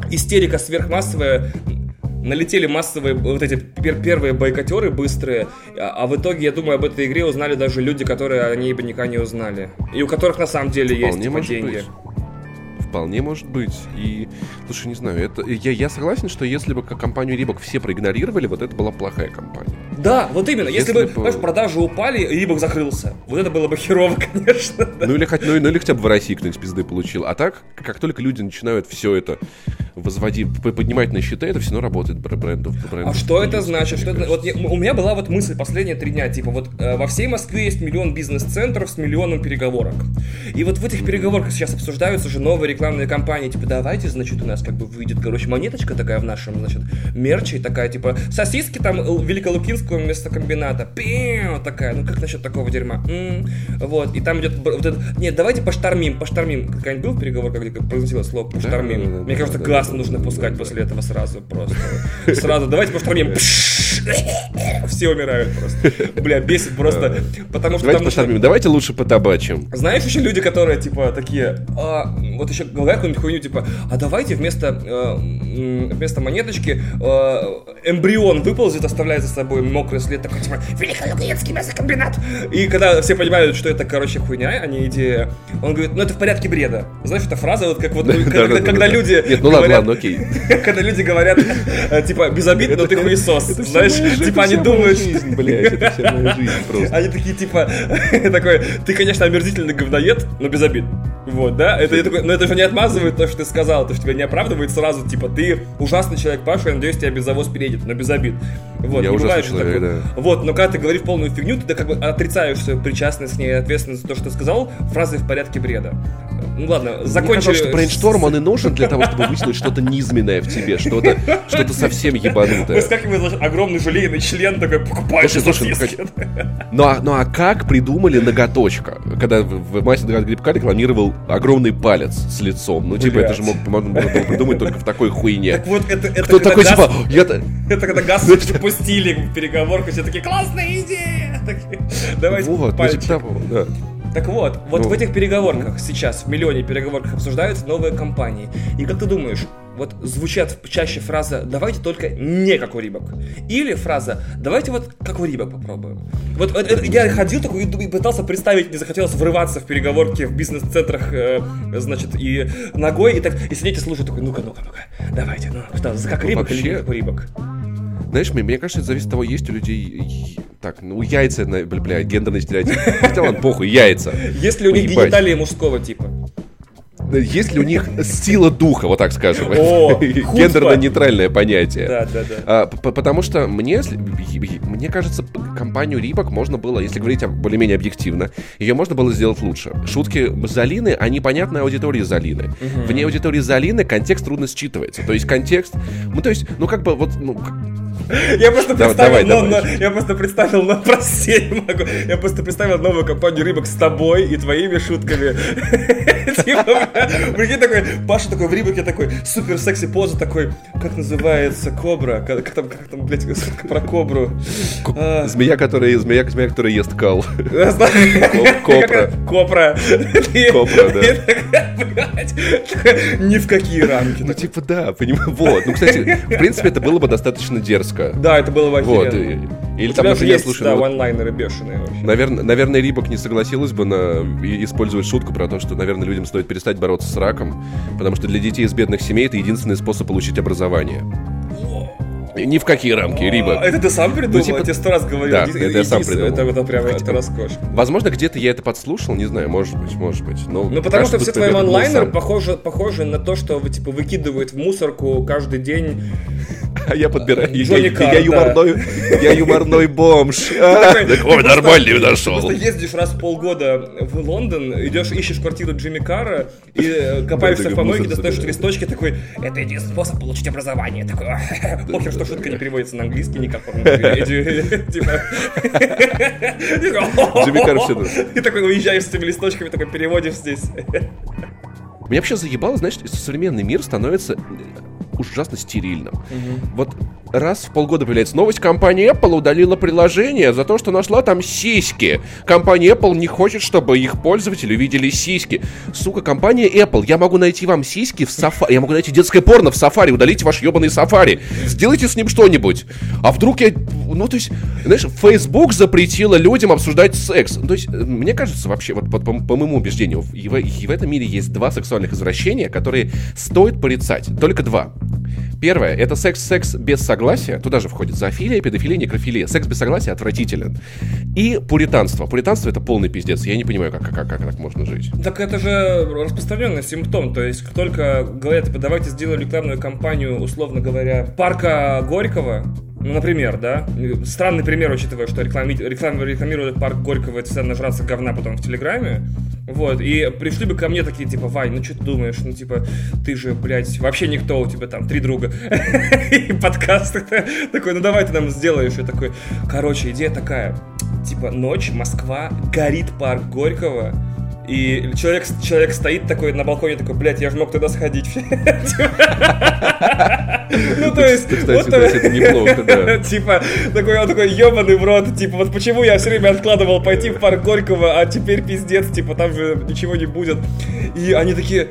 Истерика сверхмассовая, налетели массовые вот эти пер- первые бойкотеры быстрые, а, а в итоге, я думаю, об этой игре узнали даже люди, которые о ней бы никогда не узнали. И у которых на самом деле есть Вполне типа, может деньги. быть. Вполне может быть. И, слушай, не знаю, это, я, я согласен, что если бы компанию Рибок все проигнорировали, вот это была плохая компания. Да, вот именно. Если, Если бы, бы- понимаешь, продажи упали, Рибок закрылся. Вот это было бы херово, конечно. да. Ну или, хоть, ну, ну или хотя бы в России кто-нибудь пизды получил. А так, как только люди начинают все это возводить, поднимать на счета, это все равно работает бр- брендов. брендов А что это значит? Что это- вот я- у меня была вот мысль последние три дня, типа вот э, во всей Москве есть миллион бизнес-центров с миллионом переговорок. И вот в этих переговорках сейчас обсуждаются же новые рекламные кампании, типа давайте, значит, у нас как бы выйдет, короче, монеточка такая в нашем, значит, мерче, и такая, типа, сосиски там Л- Великолукинского мясокомбината, пиу, такая, ну как насчет такого дерьма? М, Вот, и там идет вот это, нет, давайте поштормим, поштормим. Какая-нибудь был переговор, где произносилось слово поштормим? да, да, Мне да, кажется, да, газ да, нужно да, пускать да, после этого сразу просто. Сразу, давайте поштормим. Все умирают просто. Бля, бесит просто. Потому что Давайте там поставим. Давайте лучше потабачим. знаешь, еще люди, которые, типа, такие, а, вот еще говорят какую-нибудь хуйню, типа, а давайте вместо, э, вместо монеточки э, эмбрион выползет, оставляет за собой мокрый след, такой, типа, Великолукинский мясокомбинат. И когда все понимают, что это, короче, хуйня, а не идея, он говорит, ну это в порядке бреда. Знаешь, эта фраза, вот как вот, Да, когда, да, да, когда да. люди Нет, ну ладно, ладно, окей. когда люди говорят, э, типа, безобидно, но ты хуесос. Знаешь, жизнь, типа, они думают, жизнь, блядь, это вся моя жизнь просто. они такие, типа, такой, ты, конечно, омерзительный говноед, но без обид. Вот, да? Это, я такой, но это же не отмазывает то, что ты сказал, то, что тебя не оправдывает сразу, типа, ты ужасный человек, Паша, я надеюсь, тебя бензовоз переедет, но без обид. Вот, Я не ужасный бывает человек, такого. да. Вот, но когда ты говоришь полную фигню, ты как бы отрицаешь свою причастность к ней, ответственность за то, что ты сказал, фразой в порядке бреда. Ну ладно, Мне закончили. казалось, что брейншторм, он и нужен для того, чтобы вытянуть что-то низменное в тебе, что-то что совсем ебанутое. Выскакивает значит, огромный желейный член, такой, покупаешь Слушай, слушай, сосиски. Ну а, ну а как придумали ноготочка? Когда в, в мастер грибка рекламировал огромный палец с лицом. Ну, типа, Блядь. это же мог, можно было придумать только в такой хуйне. Так вот, это, это Кто когда такой, газ- типа, я-то... Это когда газ запустили в переговорку, все такие, классная идея! Такие, Давайте Вот, ну, пальчик. типа того, да. Так вот, вот Ну. в этих переговорках сейчас, в миллионе переговорках обсуждаются новые компании. И как ты думаешь, вот звучат чаще фраза «давайте только не как у Рибок» или фраза «давайте вот как у Рибок попробуем». Вот это- это я ходил такой и пытался представить, мне захотелось врываться в переговорки в бизнес-центрах, э, значит, и ногой, и так, и сидеть и слушать такой «ну-ка, ну-ка, ну-ка, давайте, ну, что, как Ну, или не вообще- как у Рибок?» Знаешь, мне, мне кажется, это зависит от того, есть у людей... Так, ну, яйца, бля, бля, гендерный стереотип. Хотя ладно, похуй, яйца. Есть ли у них гениталии мужского типа? Есть ли у них сила духа, вот так скажем? Гендерно-нейтральное понятие. Да, да, да. А, потому что мне, мне кажется, компанию Рибок можно было, если говорить более-менее объективно, ее можно было сделать лучше. Шутки Залины, они понятны аудитории Залины. Вне аудитории Залины контекст трудно считывается. То есть контекст, ну то есть, ну как бы вот, ну, Я просто представил, но- я просто представил, но прости, не могу. Я просто представил новую компанию рыбок с тобой и твоими шутками. Типа, прикинь, такой, Паша такой в рыбоке такой, супер секси поза такой, как называется, кобра, как там, как там, блядь, шутка про кобру. А, змея, которая, змея, змея, которая ест кал. Копра. Копра. Копра, да. Блядь. Ни в какие рамки. Ну, типа, да, понимаю. Вот. Ну, кстати, в принципе, это было бы достаточно дерзко. Да, это было бы Вот. охеренно. Или там, тебя же например, есть, слушай, да, ну, вот, ванлайнеры бешеные вообще. Наверное, наверное, Рибок не согласилась бы на использовать шутку про то, что, наверное, людям стоит перестать бороться с раком, потому что для детей из бедных семей это единственный способ получить образование. Ни в какие рамки, Рибок. А, Это ты сам придумал? типа- Я тебе сто раз говорил. Да, это я сам придумал. Это, это прям это роскошь. Возможно, где-то я это подслушал, не знаю, может быть, может быть. Но Ну, потому что все твои онлайнеры похожи, похожи на то, что типа, выкидывают в мусорку каждый день. А я подбираю. Джонни я, я юморной, я юморной бомж. Такой ты нормальный нашел. Просто ездишь раз в полгода в Лондон, идешь, ищешь квартиру Джимми Карра и э, копаешься в помойке, достаешь листочки, такой, это единственный способ получить образование. Такой, похер, что шутка не переводится на английский никак. Типа... Джимми да. И такой уезжаешь с этими листочками, такой переводишь здесь. Меня вообще заебало, знаешь, современный мир становится ужасно стерильным. Вот раз в полгода появляется новость, компания Apple удалила приложение за то, что нашла там сиськи. Компания Apple не хочет, чтобы их пользователи видели сиськи. Сука, компания Apple, я могу найти вам сиськи в Safari, я могу найти детское порно в Safari, удалите ваш ебаный Safari. Сделайте с ним что-нибудь. А вдруг я... Ну, то есть, знаешь, Facebook запретила людям обсуждать секс. Ну, То есть, мне кажется, вообще, вот по, по- по моему убеждению, и в- и в этом мире есть два сексуальных извращения, которые стоит порицать. Только два. Первое, это секс-секс без согласия. Туда же входит зоофилия, педофилия, некрофилия. Секс без согласия отвратителен. И пуританство. Пуританство это полный пиздец. Я не понимаю, как, как, как так можно жить. Так это же распространенный симптом. То есть, как только говорят, типа, давайте сделаем рекламную кампанию, условно говоря, парка Горького, ну, например, да? Странный пример, учитывая, что реклами... реклам... рекламирует парк Горького, это всегда нажраться говна потом в Телеграме. Вот, и пришли бы ко мне такие, типа, Вань, ну что ты думаешь? Ну, типа, ты же, блядь, вообще никто, у тебя там три друга. И подкаст такой, ну давай ты нам сделаешь. И такой, короче, идея такая. Типа, ночь, Москва, горит парк Горького, и человек, человек стоит такой на балконе, такой, блядь, я же мог туда сходить. Ну, то есть... Кстати, это неплохо, да. Типа, такой он такой, ебаный в рот, типа, вот почему я все время откладывал пойти в парк Горького, а теперь пиздец, типа, там же ничего не будет. И они такие.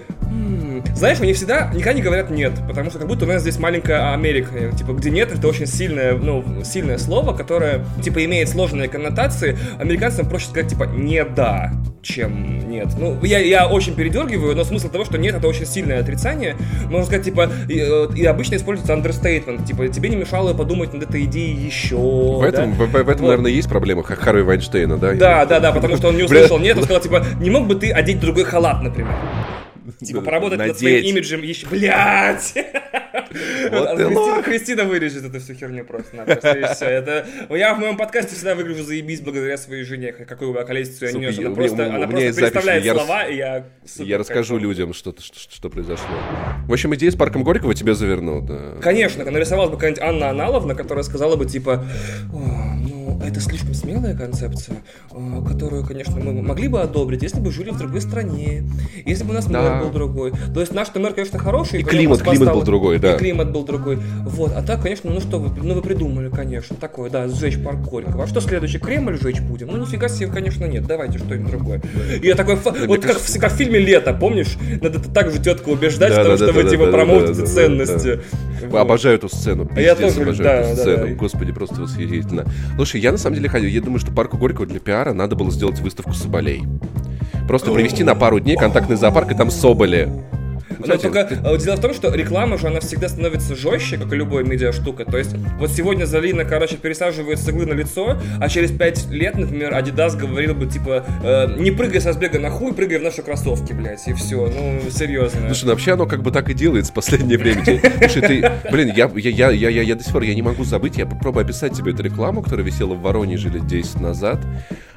Знаешь, они всегда никогда не говорят нет, потому что как будто у нас здесь маленькая Америка, типа, где нет, это очень сильное, ну, сильное слово, которое, типа, имеет сложные коннотации. Американцам проще сказать, типа, не да, чем нет. Ну, я, я очень передергиваю, но смысл того, что нет, это очень сильное отрицание. Можно сказать, типа, и, э, и обычно используется understatement, типа, тебе не мешало подумать над этой идеей еще. В этом, да? в, в этом Вот. наверное, есть проблема Ха- Харви Вайнштейна, да? Да, да, да, потому что он не услышал нет, он сказал, типа, не мог бы ты одеть другой халат, например? Типа, поработать над своим имиджем еще... Блядь! Вот А. Кристина вырежет эту всю херню просто-напросто, и все. Это... Я в моем подкасте всегда выгляжу заебись благодаря своей жене, какую бы околесицу я не нес. Она просто, она просто представляет слова, и я... Я расскажу людям, что, что, произошло. В общем, идея с парком Горького тебя завернул, да. Конечно, нарисовалась бы какая-нибудь Анна Аналовна, которая сказала бы, типа, «О, ну, это слишком смелая концепция, о, которую, конечно, мы могли бы одобрить, если бы жили в другой стране, если бы у нас Да. мэр был другой. То есть наш мэр, конечно, хороший. И климат- климат стала- был другой, да. И климат был другой. Вот, а так, конечно, ну что вы, ну вы придумали, конечно, такое, да, сжечь парк Горького. А что следующий, Кремль сжечь будем? Ну нифига себе, конечно, нет, давайте что-нибудь другое. И я такой, фа- вот как, в- как в фильме «Лето», помнишь? Надо так же тетку убеждать, Да, в том, да, что да, вы, да, типа, да, промоутите да, да, да, ценности. Вот. Обожаю эту сцену. А я пиздец, тоже, обожаю да, эту да, сцену. да. Господи, просто восхитительно. Слушай, я на самом деле ходил. Я думаю, что парку Горького для пиара надо было сделать выставку соболей. Просто привести на пару дней контактный зоопарк и там соболи. Но Кстати, только э, дело в том, что реклама же, она всегда становится жестче, как и любая медиаштука. То есть, вот сегодня Залина, короче, пересаживает с иглы на лицо, а через пять лет, например, Адидас говорил бы, типа, э, не прыгай со сбега на хуй, прыгай в наши кроссовки, блядь, и все. Ну, серьезно. Слушай, ну вообще оно как бы так и делается в последнее время. Слушай, ты, блин, я, я, я, я, я, я до сих пор я не могу забыть, я попробую описать тебе эту рекламу, которая висела в Воронеже лет 10 назад.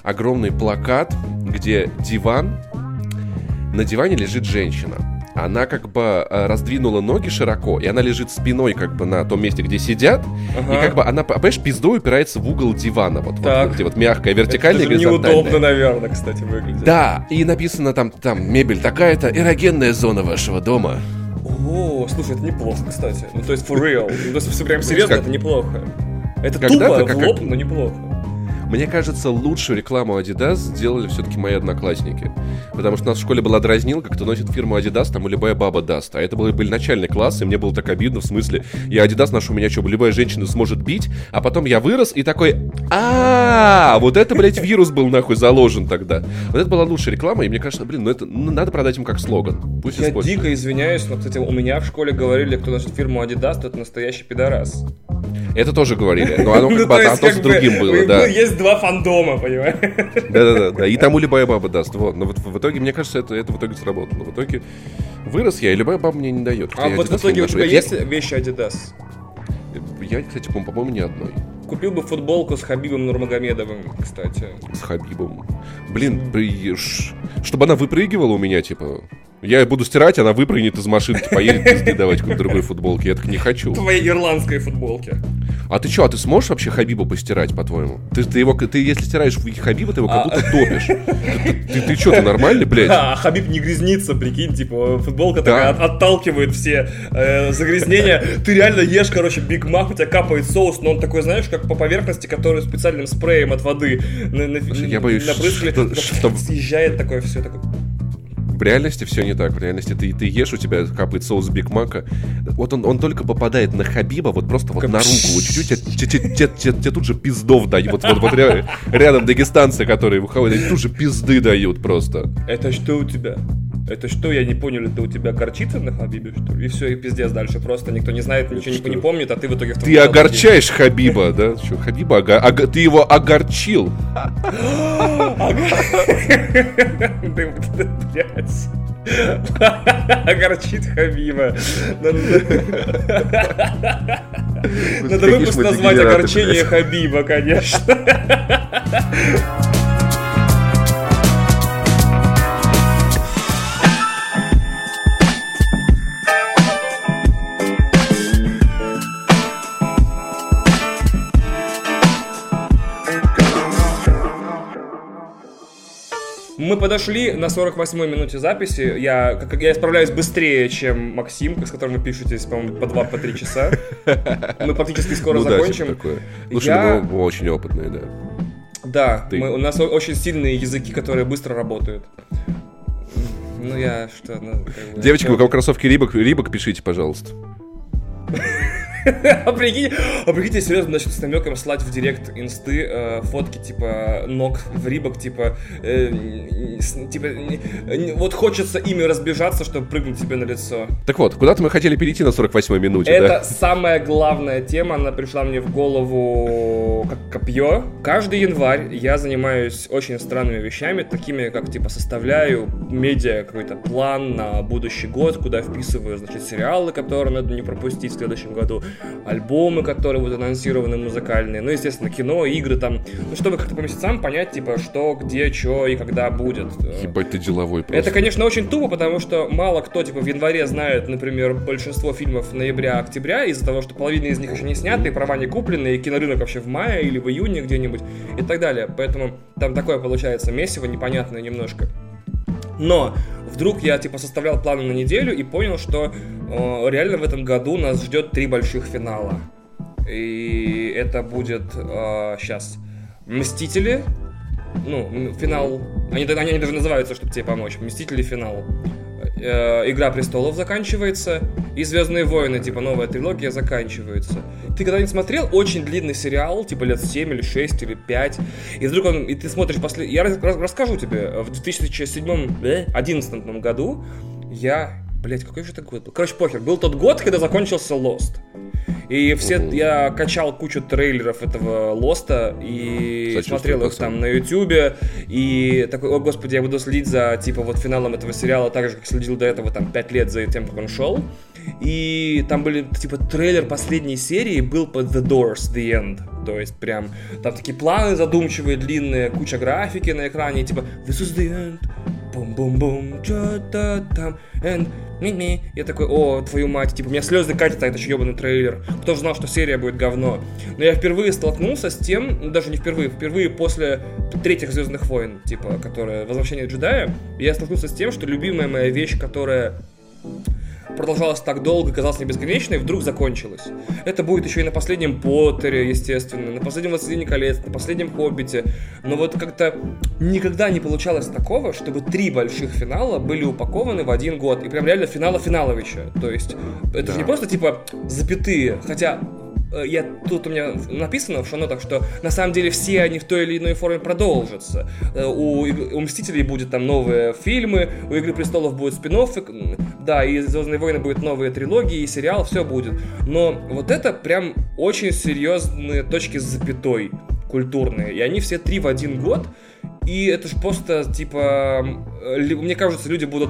Огромный плакат, где диван, на диване лежит женщина. Она как бы э, раздвинула ноги широко, и она лежит спиной как бы на том месте, где сидят, Ага. и как бы она, понимаешь, пиздой упирается в угол дивана, вот, вот, Так. где вот мягкая, Это вертикальная, горизонтальная. неудобно, наверное, кстати, выглядит. Да, и написано там, там мебель такая-то, эрогенная зона вашего дома. О, слушай, это неплохо, кстати. Ну, то есть, for real. Ну, то есть, прям серьезно, как- это неплохо. Это Когда-то тупо, как- в лоб, но неплохо. Мне кажется, лучшую рекламу Adidas сделали все-таки мои одноклассники. Потому что у нас в школе была дразнилка, кто носит фирму Adidas, там и любая баба даст. А это были, были начальные классы, и мне было так обидно, в смысле, я Adidas ношу, меня что, любая женщина сможет бить, а потом я вырос и такой, а вот это, блядь, вирус был нахуй заложен тогда. Вот это была лучшая реклама, и мне кажется, блин, ну это ну, надо продать им как слоган. Пусть Я дико извиняюсь, но, кстати, у меня в школе говорили, кто носит фирму Adidas, тот настоящий пидорас. Это тоже говорили, но оно Ну, как бы то есть, а с как бы, другим было, ну, да. Есть два фандома, понимаешь? Да-да-да, да. и тому любая баба даст. Вот. Но вот в итоге, мне кажется, это, это в итоге сработало. В итоге вырос я, и любая баба мне не дает. А вот в итоге у тебя есть вещи Adidas? Я, кстати, по- по-моему, ни одной. Купил бы футболку с Хабибом Нурмагомедовым, кстати. С Хабибом. Блин, при- ш- чтобы она выпрыгивала у меня, типа... Я буду стирать, она выпрыгнет из машинки, поедет пизды давать какой-то другой футболке. Я так не хочу. Твоей ирландской футболке. А ты что, а ты сможешь вообще Хабиба постирать, по-твоему? Ты, ты его, ты если стираешь Хабиба, ты его как А. будто топишь. Ты, ты, ты что, ты нормальный, блядь? А Хабиб не грязнится, прикинь, типа футболка Да. такая от- отталкивает все э, загрязнения. Ты реально ешь, короче, Биг Мак, у тебя капает соус, но он такой, знаешь, как по поверхности, который специальным спреем от воды на, на- я боюсь, напрыскали, что- что- съезжает такое все такое. В реальности все не так. В реальности ты, ты ешь, у тебя капает соус Биг Мака. Вот он, он только попадает на Хабиба, вот просто вот на руку. Вот чуть-чуть, а те- те- те- те- тебе тут же пиздов дают. Вот, вот, вот ря- рядом дагестанцы, которые выходят, тут же пизды дают просто. Это что у тебя? Это что, я не понял, это у тебя горчица на Хабибе, что ли? И все, и пиздец дальше. Просто никто не знает, ничего не, не помнит, а ты в итоге в Ты огорчаешь Хабиба, да? Что, Хабиба, ога- ога- ты его огорчил. Огорчит Хабиба. Надо, выпуск назвать огорчение. Хабиба, конечно. Мы подошли на 48-й минуте записи. Я, как, я справляюсь быстрее, чем Максим, с которым вы пишетесь, по-моему, по 2-3 часа. Мы практически скоро ну да, закончим. типа такое. Слушай, Я- ну, мы очень опытные, да. Да, Ты. мы- у нас очень сильные языки, которые быстро работают. Ну я что, ну, как бы- Девочки, у кого кроссовки Рибок, Рибок, пишите, пожалуйста. А прикинь, а прикиньте, серьезно, начнут с намеком слать в директ инсты э, фотки, типа, ног в рибок, типа, э, с- типа, не- вот хочется ими разбежаться, чтобы прыгнуть тебе на лицо. Так вот, куда-то мы хотели перейти на 48-й минуте, Это да? самая главная тема, она пришла мне в голову как копье. Каждый январь я занимаюсь очень странными вещами, такими как, типа, составляю медиа какой-то план на будущий год, куда вписываю, значит, сериалы, которые надо не пропустить в следующем году, альбомы, которые будут анонсированы музыкальные, ну, естественно, кино, игры там, ну, чтобы как-то по месяцам понять, типа, что, где, что и когда будет. Ебать, ты деловой просто. Это, конечно, очень тупо, потому что мало кто, типа, в январе знает, например, большинство фильмов ноября-октября, из-за того, что половина из них еще не сняты, права не куплены, и кинорынок вообще в мае или в июне где-нибудь, и так далее. Поэтому там такое получается месиво непонятное немножко. Но вдруг я типа составлял планы на неделю и понял, что э, реально в этом году нас ждет три больших финала. И это будет сейчас Мстители, ну, финал. Они, они, они даже называются, чтобы тебе помочь. Мстители финал. Э, Игра престолов заканчивается. И Звездные войны, типа новая трилогия, заканчивается. Ты когда-нибудь смотрел очень длинный сериал, типа лет 7 или 6 или 5, и вдруг он, и ты смотришь после. Я рас- рас- расскажу тебе, в 2007-2011 году я. Блять, какой же это год был? Короче, похер. Был тот год, когда закончился Lost. И все, я качал кучу трейлеров этого Лоста и Сочувствую, смотрел их там на Ютубе. И такой, о господи, я буду следить за, типа, вот финалом этого сериала, так же, как следил до этого, там, 5 лет за тем, как он шел. И там были, типа, трейлер последней серии был под The Doors, The End. То есть, прям, там такие планы задумчивые, длинные, куча графики на экране, типа, This is the end. Бум-бум-бум, что-то там, and ми-ми. Я такой, о, твою мать, типа, у меня слезы катятся, это же ебаный трейлер. Кто же знал, что серия будет говно? Но я впервые столкнулся с тем, ну, даже не впервые, впервые после третьих Звездных войн, типа, которая Возвращение джедая, я столкнулся с тем, что любимая моя вещь, которая продолжалась так долго, казалось не бесконечной, вдруг закончилась. Это будет еще и на последнем Поттере, естественно, на последнем «Властелине колец», на последнем «Хоббите». Но вот как-то никогда не получалось такого, чтобы три больших финала были упакованы в один год. И прям реально финала финаловича. То есть это Да. же не просто типа запятые, хотя я тут у меня написано в шоу-нотах, что на самом деле все они в той или иной форме продолжатся. Э, У, у Мстителей будет там новые фильмы, у Игры Престолов будет спин да, и Звездные войны будет новые трилогии, и сериал, все будет. Но вот это прям очень серьезные точки с запятой культурные. И они все три в один год. И это же просто, типа, э, мне кажется, люди будут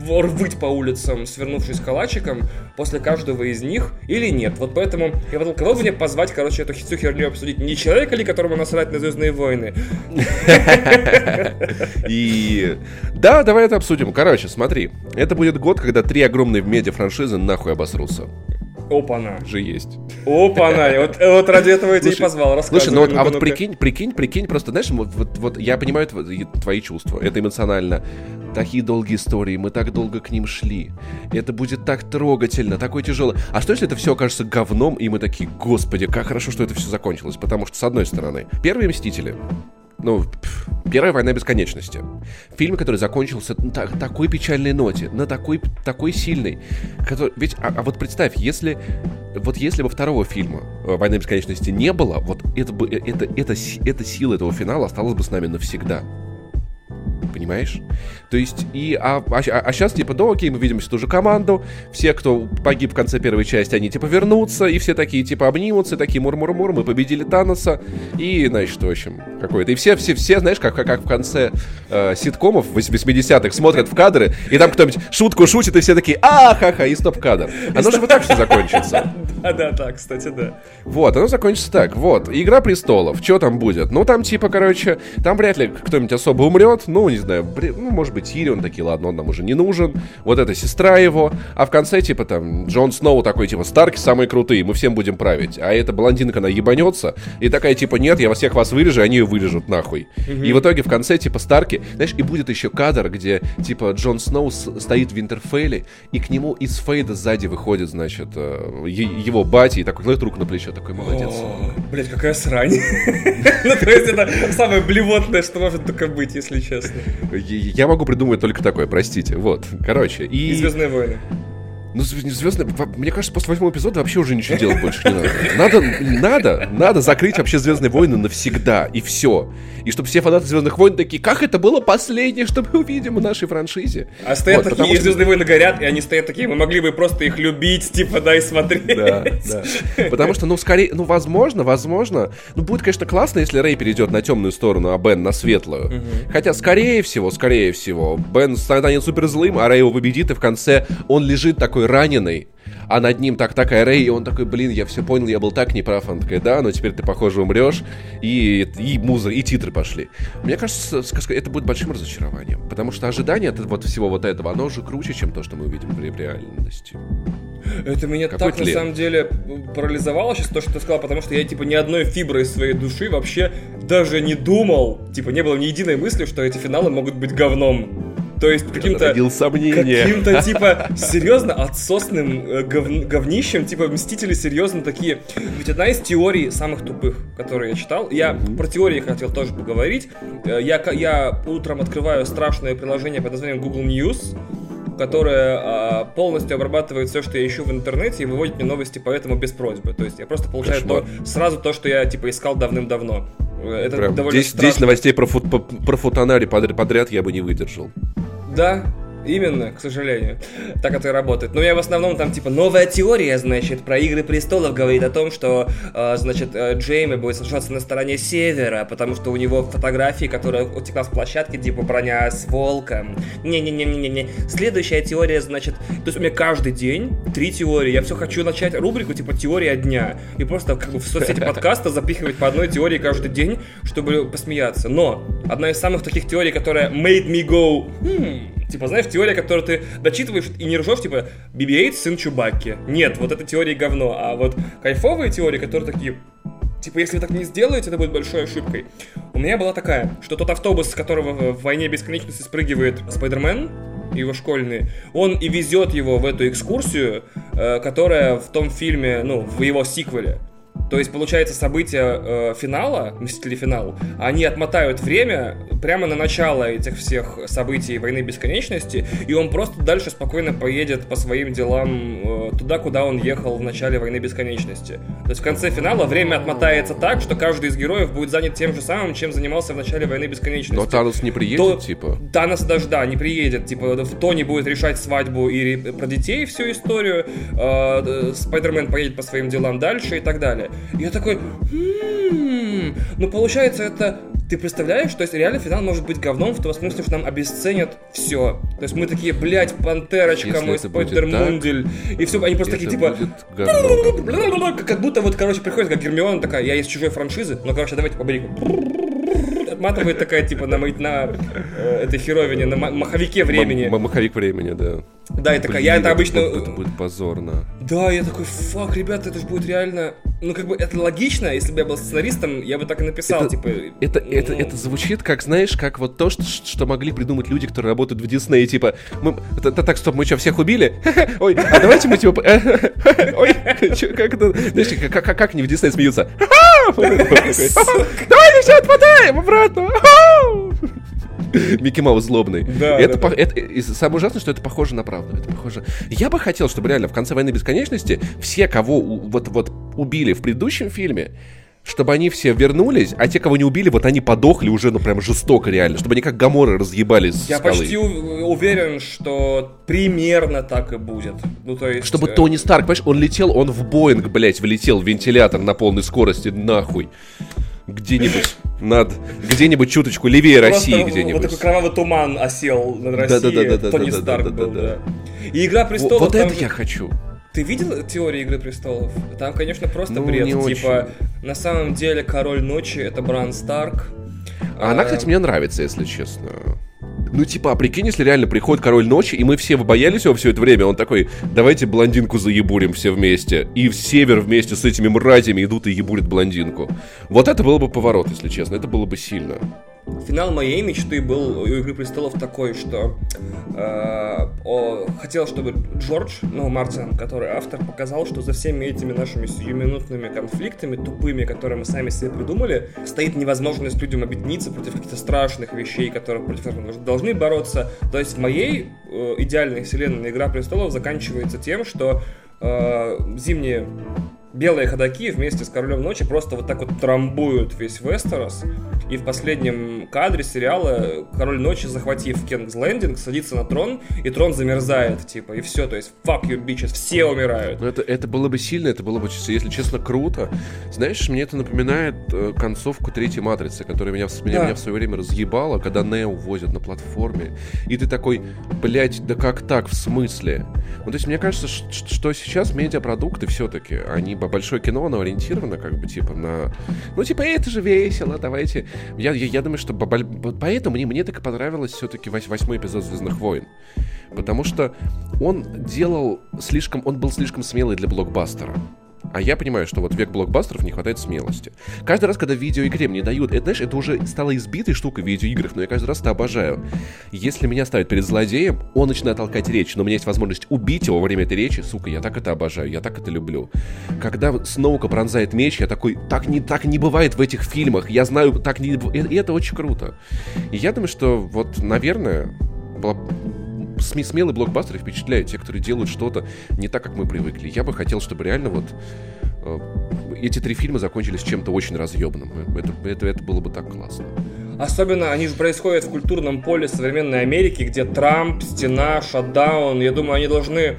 рвыть по улицам, свернувшись калачиком, после каждого из них, или нет. Вот поэтому я подумал, кого бы мне позвать, короче, эту всю херню обсудить? Не человека ли, которому насрать на Звездные войны? И да, давай это обсудим. Короче, смотри, это будет год, когда три огромные медиа-франшизы нахуй обосрутся. Опа-на. Же есть. Опа-на. Вот, вот ради этого я тебя и позвал. Слушай, ну вот, а вот прикинь, прикинь, прикинь, просто, знаешь, вот, вот, вот я понимаю тв- твои чувства, это эмоционально. Такие долгие истории, мы так долго к ним шли. Это будет так трогательно, такой тяжелый. А что если это все окажется говном, и мы такие, господи, как хорошо, что это все закончилось. Потому что, с одной стороны, первые Мстители, ну, Первая война бесконечности. Фильм, который закончился на та- такой печальной ноте, на такой, такой сильной. Который, ведь, а, а вот представь, если вот если бы второго фильма э, «Война бесконечности» не было, вот это бы, э, это, это, си- эта сила этого финала осталась бы с нами навсегда. Понимаешь? То есть, и, а, а, сейчас, типа, да, окей, мы видим всю ту же команду, все, кто погиб в конце первой части, они, типа, вернутся, и все такие, типа, обнимутся, такие, мур-мур-мур, мы победили Таноса, и, значит, в общем, какое-то. И все, все, все, знаешь, как, как, как в конце э, ситкомов 80-х смотрят в кадры, и там кто-нибудь шутку шутит, и все такие, а, ха-ха, и стоп-кадр. Оно же вот так все закончится. Да, да, так, кстати, да. Вот, оно закончится так. Вот, Игра престолов. Что там будет? Ну, там, типа, короче, там вряд ли кто-нибудь особо умрет. Ну, не знаю, бре- ну, может быть, Тирион такие, ладно, он нам уже не нужен. Вот эта сестра его. А в конце, типа, там, Джон Сноу такой, типа, Старки самые крутые, мы всем будем править. А эта блондинка, она ебанется. И такая, типа, нет, я вас всех вас вырежу, и они ее вырежут нахуй. И в итоге в конце, типа, Старки, знаешь, и будет еще кадр, где, типа, Джон Сноу стоит в Винтерфейле, и к нему из Фейда сзади выходит, значит, э, его батя, и такой кладет руку на плечо, такой, молодец. Блять, какая срань. Ну, то есть это самое блевотное, что может только быть, если честно. Я могу придумать только такое, простите. Вот, короче. И И, Звездные войны. Ну, звездные, мне кажется, после восьмого эпизода вообще уже ничего делать больше не надо. Надо, надо, надо закрыть вообще Звездные войны навсегда, и все. И чтобы все фанаты Звездных войн такие, как это было последнее, что мы увидим в нашей франшизе. А стоят Вот, такие, что- Звездные войны горят, и они стоят такие, мы могли бы просто их любить, типа, да, и смотреть. Да, да. Потому что, ну, скорее, ну, возможно, возможно, ну, будет, конечно, классно, если Рэй перейдет на темную сторону, а Бен на светлую. Хотя, скорее всего, скорее всего, Бен станет супер злым, а Рэй его победит, и в конце он лежит такой раненый, а над ним так такая Рэй, и он такой, блин, я все понял, я был так неправ. Она такая, да, но теперь ты, похоже, умрешь. И, и музыка, и титры пошли. Мне кажется, сказка, это будет большим разочарованием. Потому что ожидание от вот всего вот этого, оно уже круче, чем то, что мы увидим в ре- в реальности. Это меня Какой так, на тлен. самом деле, парализовало сейчас то, что ты сказал, потому что я, типа, ни одной фиброй своей души вообще даже не думал, типа, не было ни единой мысли, что эти финалы могут быть говном. То есть каким-то... Каким-то, типа, серьезно отсосным э, гов- говнищем, типа, Мстители серьезно такие. Ведь одна из теорий самых тупых, которые я читал, я про теории хотел тоже поговорить. Э, Я, я утром открываю страшное приложение под названием Google News, которое а, полностью обрабатывает все, что я ищу в интернете и выводит мне новости поэтому без просьбы. То есть я просто получаю то, сразу то, что я, типа, искал давным-давно. Э, Это Прям довольно 10, 10 страшно. новостей про, фут, про футонари подряд, подряд я бы не выдержал. Да, именно, к сожалению. Так это и работает. Но я в основном там, типа, новая теория, значит, про Игры Престолов говорит о том, что, э, значит, э, Джейми будет сражаться на стороне Севера, потому что у него фотографии, которая утекла с площадки, типа, броня с волком. Не-не-не-не-не. Следующая теория, значит, то есть у меня каждый день три теории. Я все хочу начать рубрику, типа, теория дня. И просто, как бы, в соцсети подкаста запихивать по одной теории каждый день, чтобы посмеяться. Но одна из самых таких теорий, которая made me go, «Хм», Типа, знаешь, теория, которую ты дочитываешь и не ржешь, типа, BB-8 сын Чубакки. Нет, вот эта теория говно. А вот кайфовые теории, которые такие, типа, если вы так не сделаете, это будет большой ошибкой. У меня была такая, что тот автобус, с которого в войне бесконечности спрыгивает Спайдермен, его школьные, он и везет его в эту экскурсию, э, которая в том фильме, ну, в его сиквеле. То есть, получается, события э, финала, Мстители финал, они отмотают время прямо на начало этих всех событий Войны Бесконечности, и он просто дальше спокойно поедет по своим делам э, туда, куда он ехал в начале Войны Бесконечности. То есть в конце финала время отмотается так, что каждый из героев будет занят тем же самым, чем занимался в начале Войны Бесконечности. Но Танос не приедет, То- типа. Танос даже, да, не приедет. Типа, в Тони будет решать свадьбу и про детей всю историю. э, э, Спайдермен поедет по своим делам дальше и так далее. И я такой, «М, ну получается это... Ты представляешь, то есть реально финал может быть говном в том смысле, что нам обесценят все. То есть мы такие, блядь, пантерочка, мой Спайдермундель. И все, они просто такие, типа... Как будто вот, короче, приходит как Гермиона такая, я из чужой франшизы, но, короче, давайте поберегу. Отматывает такая, типа, на, мо- на э, этой херовине, на ма- маховике времени. М- Маховик времени, да. Да, и такая, я это обычно... Это будет позорно. Да, я такой, фак, ребята, это же будет реально... Ну, как бы, это логично, если бы я был сценаристом, я бы так и написал, Это- типа... Это, это, ну, это звучит, как, знаешь, как вот то, что, что могли придумать люди, которые работают в Диснее, типа, мы, это, это так, стоп, мы что, всех убили? Ой, а давайте мы, типа, ой, как это, знаешь, как, как, как они в Диснее смеются? Давайте все отмотаем обратно! Микки Маус злобный. Да, это, да, по- да. это- и самое ужасное, что это похоже на правду. Это похоже. Я бы хотел, чтобы реально в конце войны бесконечности все, кого у- вот, вот убили в предыдущем фильме, чтобы они все вернулись, а те, кого не убили, вот они подохли уже, ну прям жестоко реально, чтобы они как гаморы разъебали с Я скалы. почти уверен, что примерно так и будет. Ну, то есть... Чтобы э, Тони Старк, понимаешь, он летел, он в Боинг, блядь, влетел в вентилятор на полной скорости, нахуй. Где-нибудь над где-нибудь чуточку левее России где-нибудь. Вот такой кровавый туман осел над Россией. Да, да, да, Тони Старк был, да. И Игра престолов. Вот это я хочу. Ты видел теорию Игры престолов? Там, конечно, просто ну, бред. типа, на самом деле король ночи это Бран Старк. А она, э, кстати, мне нравится, если честно. Ну, типа, а прикинь, если реально приходит король ночи, и мы все боялись его все это время, он такой, давайте блондинку заебурим все вместе. И в север вместе с этими мразями идут и ебурят блондинку. Вот это было бы поворот, если честно, это было бы сильно. Финал моей мечты был у Игры престолов такой, что э, о, хотел, чтобы Джордж, ну, Мартин, который автор, показал, что за всеми этими нашими сиюминутными конфликтами, тупыми, которые мы сами себе придумали, стоит невозможность людям объединиться против каких-то страшных вещей, которые против мы должны бороться. То есть в моей э, идеальной вселенной Игра престолов заканчивается тем, что э, зимние белые ходаки вместе с Королем Ночи просто вот так вот трамбуют весь Вестерос. И в последнем кадре сериала Король Ночи, захватив Кингс Лендинг, садится на трон, и трон замерзает, типа, и все, то есть fuck you bitches, все умирают. Ну, это, это было бы сильно, это было бы, если честно, круто. Знаешь, мне это напоминает э, концовку третьей матрицы, которая меня, в- меня, Да. меня в свое время разъебала, когда Нео возят на платформе. И ты такой, блядь, да как так, в смысле? Ну, то есть, мне кажется, что сейчас медиапродукты все-таки, они б- большое кино, оно ориентировано, как бы, типа, на... Ну, типа, это же весело, давайте. Я, я, я думаю, что поэтому мне, мне так и понравилось все-таки восьмой эпизод Звездных войн. Потому что он делал слишком, он был слишком смелый для блокбастера. А я понимаю, что вот век блокбастеров не хватает смелости. Каждый раз, когда в видеоигре мне дают, это, знаешь, это уже стало избитой штукой в но я каждый раз это обожаю. Если меня ставят перед злодеем, он начинает толкать речь, но у меня есть возможность убить его во время этой речи, сука, я так это обожаю, я так это люблю. Когда Сноука пронзает меч, я такой, так не, так не бывает в этих фильмах, я знаю, так не... И это очень круто. И я думаю, что вот, наверное, смелые блокбастеры впечатляют те, которые делают что-то не так, как мы привыкли. Я бы хотел, чтобы реально вот э, эти три фильма закончились чем-то очень разъебным. Это, это, это было бы так классно. Особенно они же происходят в культурном поле современной Америки, где Трамп, стена, шатдаун. Я думаю, они должны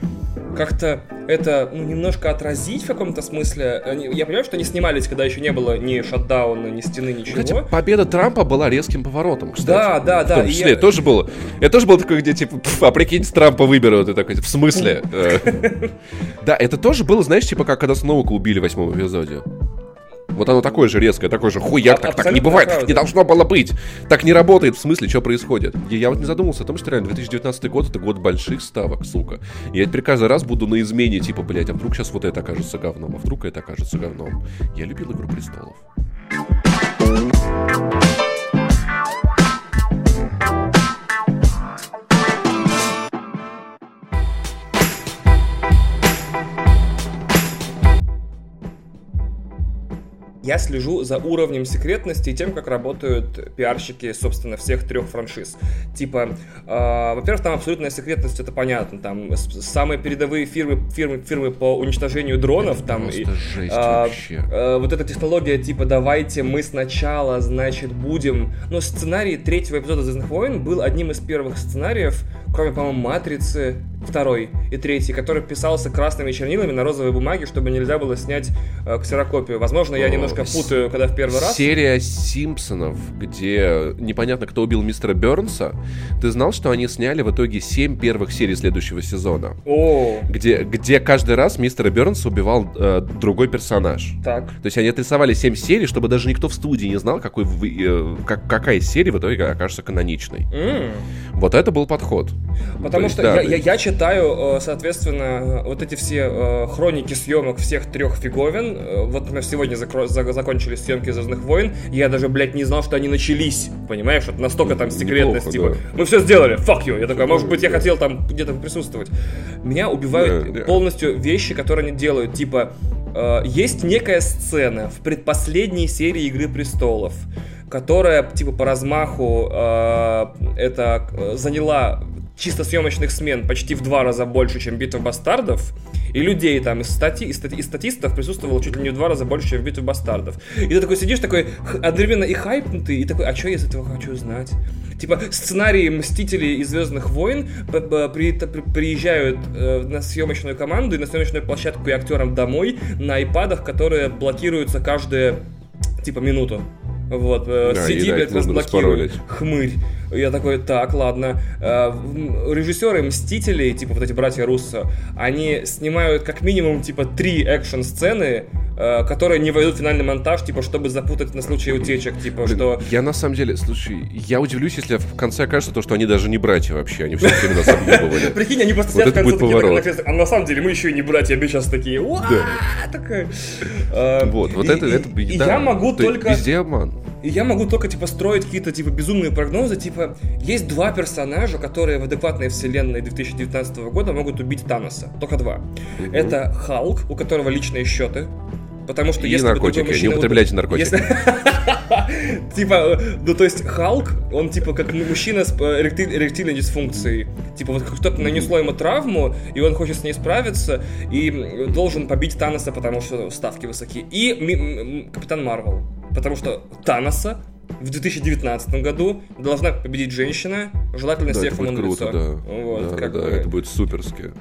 как-то это ну, немножко отразить в каком-то смысле. Я понимаю, что они снимались, когда еще не было ни шатдауна, ни стены, ничего. Кстати, победа Трампа была резким поворотом, кстати. Да, да, да, В том числе, я- тоже было. Это тоже было такое, где типа, «Пф, а прикинь, с Трампа выберут. И такой, в смысле? Э, Да, это тоже было, знаешь, типа как когда Сноука убили в восьмом эпизоде. Вот оно такое же резкое, такое же хуяк, так, так не бывает, так не должно было быть. Так не работает, в смысле, что происходит. И я вот не задумался о том, что реально 2019 год это год больших ставок, сука. И я теперь каждый раз буду на измене, типа, блядь, а вдруг сейчас вот это окажется говном, а вдруг это окажется говном. Я любил Игру Престолов. Я слежу за уровнем секретности и тем, как работают пиарщики, собственно, всех трех франшиз. Типа, э, во-первых, там абсолютная секретность, это понятно. Там самые передовые фирмы, фирмы, фирмы по уничтожению дронов. там просто и, жесть а, вообще. э, вот эта технология, типа, давайте мы сначала, значит, будем... Ну, сценарий третьего эпизода «Звездных войн» был одним из первых сценариев, кроме, по-моему, «Матрицы», второй и третий, который писался красными чернилами на розовой бумаге, чтобы нельзя было снять э, ксерокопию. Возможно, я О, немножко путаю, когда в первый раз... Серия Симпсонов, где непонятно, кто убил мистера Бернса. Ты знал, что они сняли в итоге 7 первых серий следующего сезона? О, Где, где каждый раз мистера Бернса убивал э, другой персонаж. так. То есть они отрисовали 7 серий, чтобы даже никто в студии не знал, какой, вы- э, как, какая из серий в итоге окажется каноничной. М. Вот это был подход. Потому То есть, что да, я, я- я читаю, э, соответственно, вот эти все э, хроники съемок всех трех фиговин. Э, Вот, например, сегодня закро- за- закончились съемки Звездных войн. Я даже, блядь, не знал, что они начались. Понимаешь, вот настолько там секретность. Неплохо, типа, да. мы все сделали, fuck you. Я такой, «А может быть, я хотел там где-то присутствовать. Меня убивают Да, да. полностью вещи, которые они делают. Типа, э, есть некая сцена в предпоследней серии Игры престолов которая, типа, по размаху э, это э, заняла чисто съемочных смен почти в два раза больше, чем «Битва бастардов», и людей там, из, стати, из, стати- из статистов присутствовало чуть ли не в два раза больше, чем в «Битве бастардов». И ты такой сидишь, такой одновременно и хайпнутый, и такой, а что я из этого хочу знать? Типа, сценарии «Мстителей» и «Звездных войн» при- при- приезжают э, на съемочную команду и на съемочную площадку и актерам домой на айпадах, которые блокируются каждые, типа, минуту. Вот, э, Да, да, блядь, распаролить. Хмырь. Я такой, так, ладно. Э, Режиссеры Мстителей, типа вот эти братья Руссо, они снимают как минимум, типа, три экшн-сцены, которые не войдут в финальный монтаж, типа, чтобы запутать на случай утечек, типа, Блин, что... Я на самом деле, слушай, я удивлюсь, если в конце окажется то, что они даже не братья вообще, они все время нас объебывали. Прикинь, они просто сидят в конце такие, а на самом деле мы еще и не братья, мы сейчас такие. Э, Вот, вот это, это, я могу только... Везде обман. И я могу только, типа, строить какие-то, типа, безумные прогнозы, типа, есть два персонажа, которые в адекватной вселенной 2019 года могут убить Таноса. Только два. Это Халк, у которого личные счеты. Потому что И если бы наркотики. Не мужчина употребляйте убил- наркотики. Если- Типа, ну то есть Халк, он типа как мужчина с э, эректи- эректильной дисфункцией. Типа вот кто-то нанесло ему травму, и он хочет с ней справиться, и должен побить Таноса, потому что ставки высоки. И Капитан Марвел. Потому что Таноса в 2019 году должна победить женщина, желательно Да, с серфом на лицо. да. Вот, да, как да, бы. это будет суперски.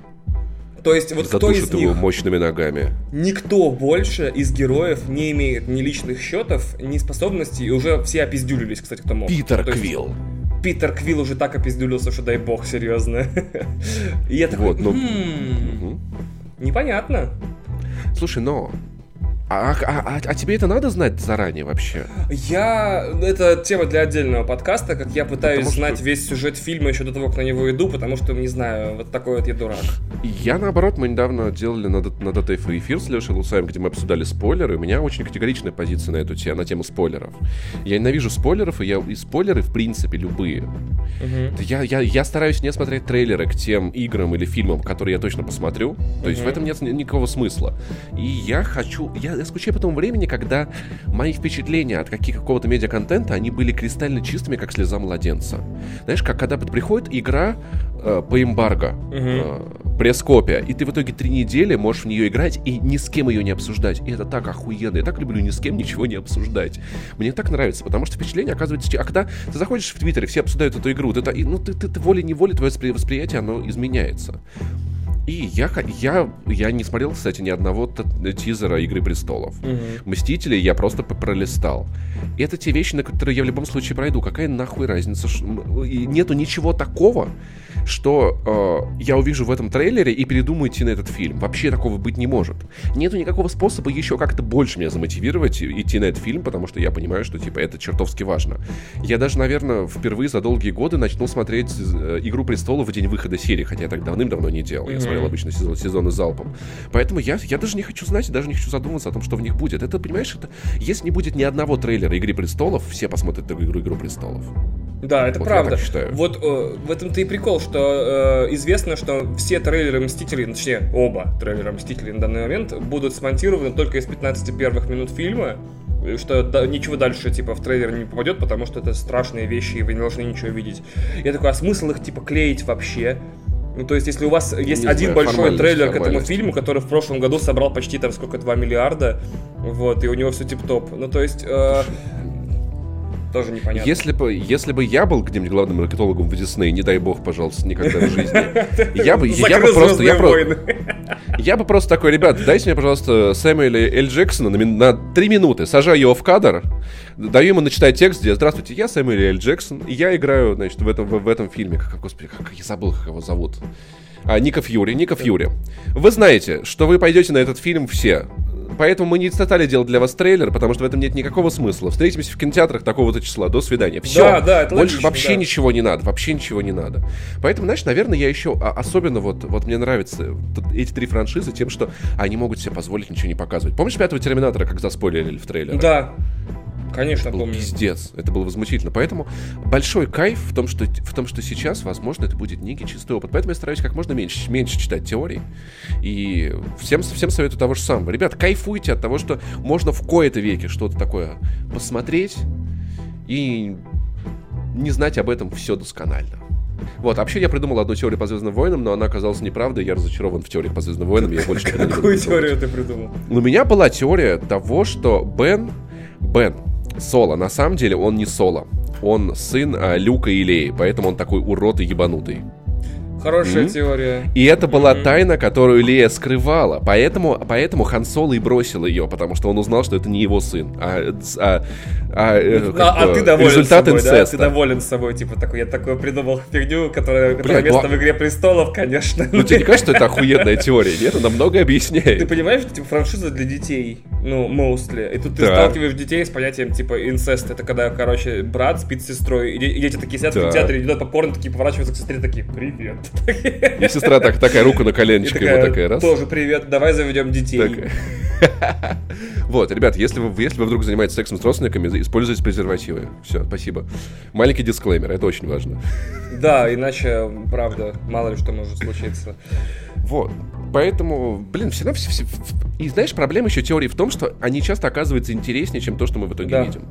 То есть вот кто из его них... мощными ногами. Никто больше из героев не имеет ни личных счетов, ни способностей, и уже все опиздюлились, кстати, кто мог. Питер То есть Квилл. Питер Квилл уже так опиздюлился, что дай бог, серьезно. И я такой, Вот, ну- «М, Мгм. непонятно. Слушай, но... А, а- а- а тебе это надо знать заранее вообще? Я... Это тема для отдельного подкаста, как я пытаюсь Потому что- знать весь сюжет фильма еще до того, как на него иду, потому что, не знаю, вот такой вот я дурак. Я, наоборот, мы недавно делали на, на ДТФ эфир с Лешей Луцаем, где мы обсуждали спойлеры. У меня очень категоричная позиция на эту тему, на тему спойлеров. Я ненавижу спойлеров, и, я, и спойлеры, в принципе, любые. Мгм. Я, я, я стараюсь не смотреть трейлеры к тем играм или фильмам, которые я точно посмотрю. То есть в этом нет ни- никакого смысла. И я хочу... Я, я скучаю по тому времени, когда мои впечатления от каких, какого-то медиаконтента, они были кристально чистыми, как слеза младенца. Знаешь, как когда приходит игра э, по эмбарго, э, пресс-копия, и ты в итоге три недели можешь в нее играть и ни с кем ее не обсуждать. И это так охуенно. Я так люблю ни с кем ничего не обсуждать. Мне так нравится, потому что впечатление оказывается... А когда ты заходишь в Твиттере, все обсуждают эту игру, ты, и, ну, ты, ты, ты волей-неволей, твое воспри- восприятие, оно изменяется. И я, я, я не смотрел, кстати, ни одного тизера «Игры престолов». «Мстители» я просто пролистал. И это те вещи, на которые я в любом случае пройду. Какая нахуй разница? Нету ничего такого, что э, я увижу в этом трейлере и передумаю идти на этот фильм. Вообще такого быть не может. Нету никакого способа еще как-то больше меня замотивировать идти на этот фильм, потому что я понимаю, что типа это чертовски важно. Я даже, наверное, впервые за долгие годы начну смотреть э, «Игру престолов» в день выхода серии, хотя я так давным-давно не делал. Я смотрел обычно сезон, сезоны залпом. Поэтому я, я даже не хочу знать, и даже не хочу задумываться о том, что в них будет. Это, понимаешь, это если не будет ни одного трейлера «Игры престолов», все посмотрят игру «Игру престолов». Да, это Вот я правда. так считаю. Вот э, в этом-то и прикол, что э, известно, что все трейлеры Мстителей, ну, точнее, оба трейлера Мстителей на данный момент будут смонтированы только из 15 первых минут фильма, Что да- ничего дальше, типа, в трейлер не попадет, потому что это страшные вещи, и вы не должны ничего видеть. Я такой, а смысл их, типа, клеить вообще? Ну, то есть, если у вас есть Не один знаю, большой трейлер к этому фильму, который в прошлом году собрал почти, там, сколько, 2 миллиарда, вот, и у него все тип-топ. Ну, то есть, э, тоже непонятно. Если бы, если бы я был где-нибудь главным маркетологом в Дисней, не дай бог, пожалуйста, никогда в жизни, я бы, я бы просто, я, «Звездные про- войны». я бы просто такой, ребят, дайте мне, пожалуйста, Сэмюэля Эль Джексона на, на три минуты, сажаю его в кадр, даю ему начитать текст, где «Здравствуйте, я Сэмюэль Эль Джексон, и я играю, значит, в этом, в, в этом фильме». Как, господи, как я забыл, как его зовут. А, Ника Фьюри, Ника Фьюри. Вы знаете, что вы пойдете на этот фильм все. Поэтому мы не стали делать для вас трейлер, потому что в этом нет никакого смысла. Встретимся в кинотеатрах такого-то числа. До свидания. Все. Да, да, это Больше логично, вообще да. ничего не надо. Вообще ничего не надо. Поэтому, знаешь, наверное, я еще а, особенно вот, вот мне нравятся эти три франшизы тем, что они могут себе позволить ничего не показывать. Помнишь пятого Терминатора, как заспойлерили в трейлере? Да, конечно, был помню. пиздец. Это было возмутительно. Поэтому большой кайф в том, что, в том, что сейчас, возможно, это будет некий чистый опыт. Поэтому я стараюсь как можно меньше, меньше читать теорий. И всем, всем советую того же самого. Ребят, кайфуйте от того, что можно в кои-то веке что-то такое посмотреть и не знать об этом все досконально. Вот, а вообще я придумал одну теорию по Звездным войнам, но она оказалась неправдой. Я разочарован в теориях по Звездным войнам. Я больше не Какую теорию ты придумал? У меня была теория того, что Бен, Бен, Соло, на самом деле он не Соло. Он сын а, Люка и Леи, поэтому он такой урод и ебанутый. Хорошая Мгм. теория. И это была тайна, которую Лея скрывала. Поэтому, поэтому Хан Соло и бросил ее, потому что он узнал, что это не его сын, а, а- а, э, как А, а ты доволен результат собой, да? инцеста. Ты доволен собой, типа такой, я такой придумал фигню, которая, которая Блядь, место ну в Игре Престолов, конечно. Ну тебе не кажется, что это охуенная теория? Нет, она многое Ты объясняет. понимаешь, типа, франшиза для детей, ну, mostly. И тут ты Да. сталкиваешь детей с понятием, типа, инцест. Это когда, короче, брат спит с сестрой, и де- и дети такие сидят в Да. кинотеатре, едят попкорн, такие поворачиваются к сестре, такие, привет. И сестра так, такая руку на коленочке, ему такая, такая раз. тоже привет, давай заведем детей. Так. Вот, ребят, если вы, если вы вдруг занимаетесь сексом с родственниками, используйте презервативы. Все, спасибо. Маленький дисклеймер, это очень важно. Да, иначе, правда, мало ли что может случиться. Вот. Поэтому, блин, все равно... все- все- И знаешь, проблема еще теории в том, что они часто оказываются интереснее, чем то, что мы в итоге Да. видим.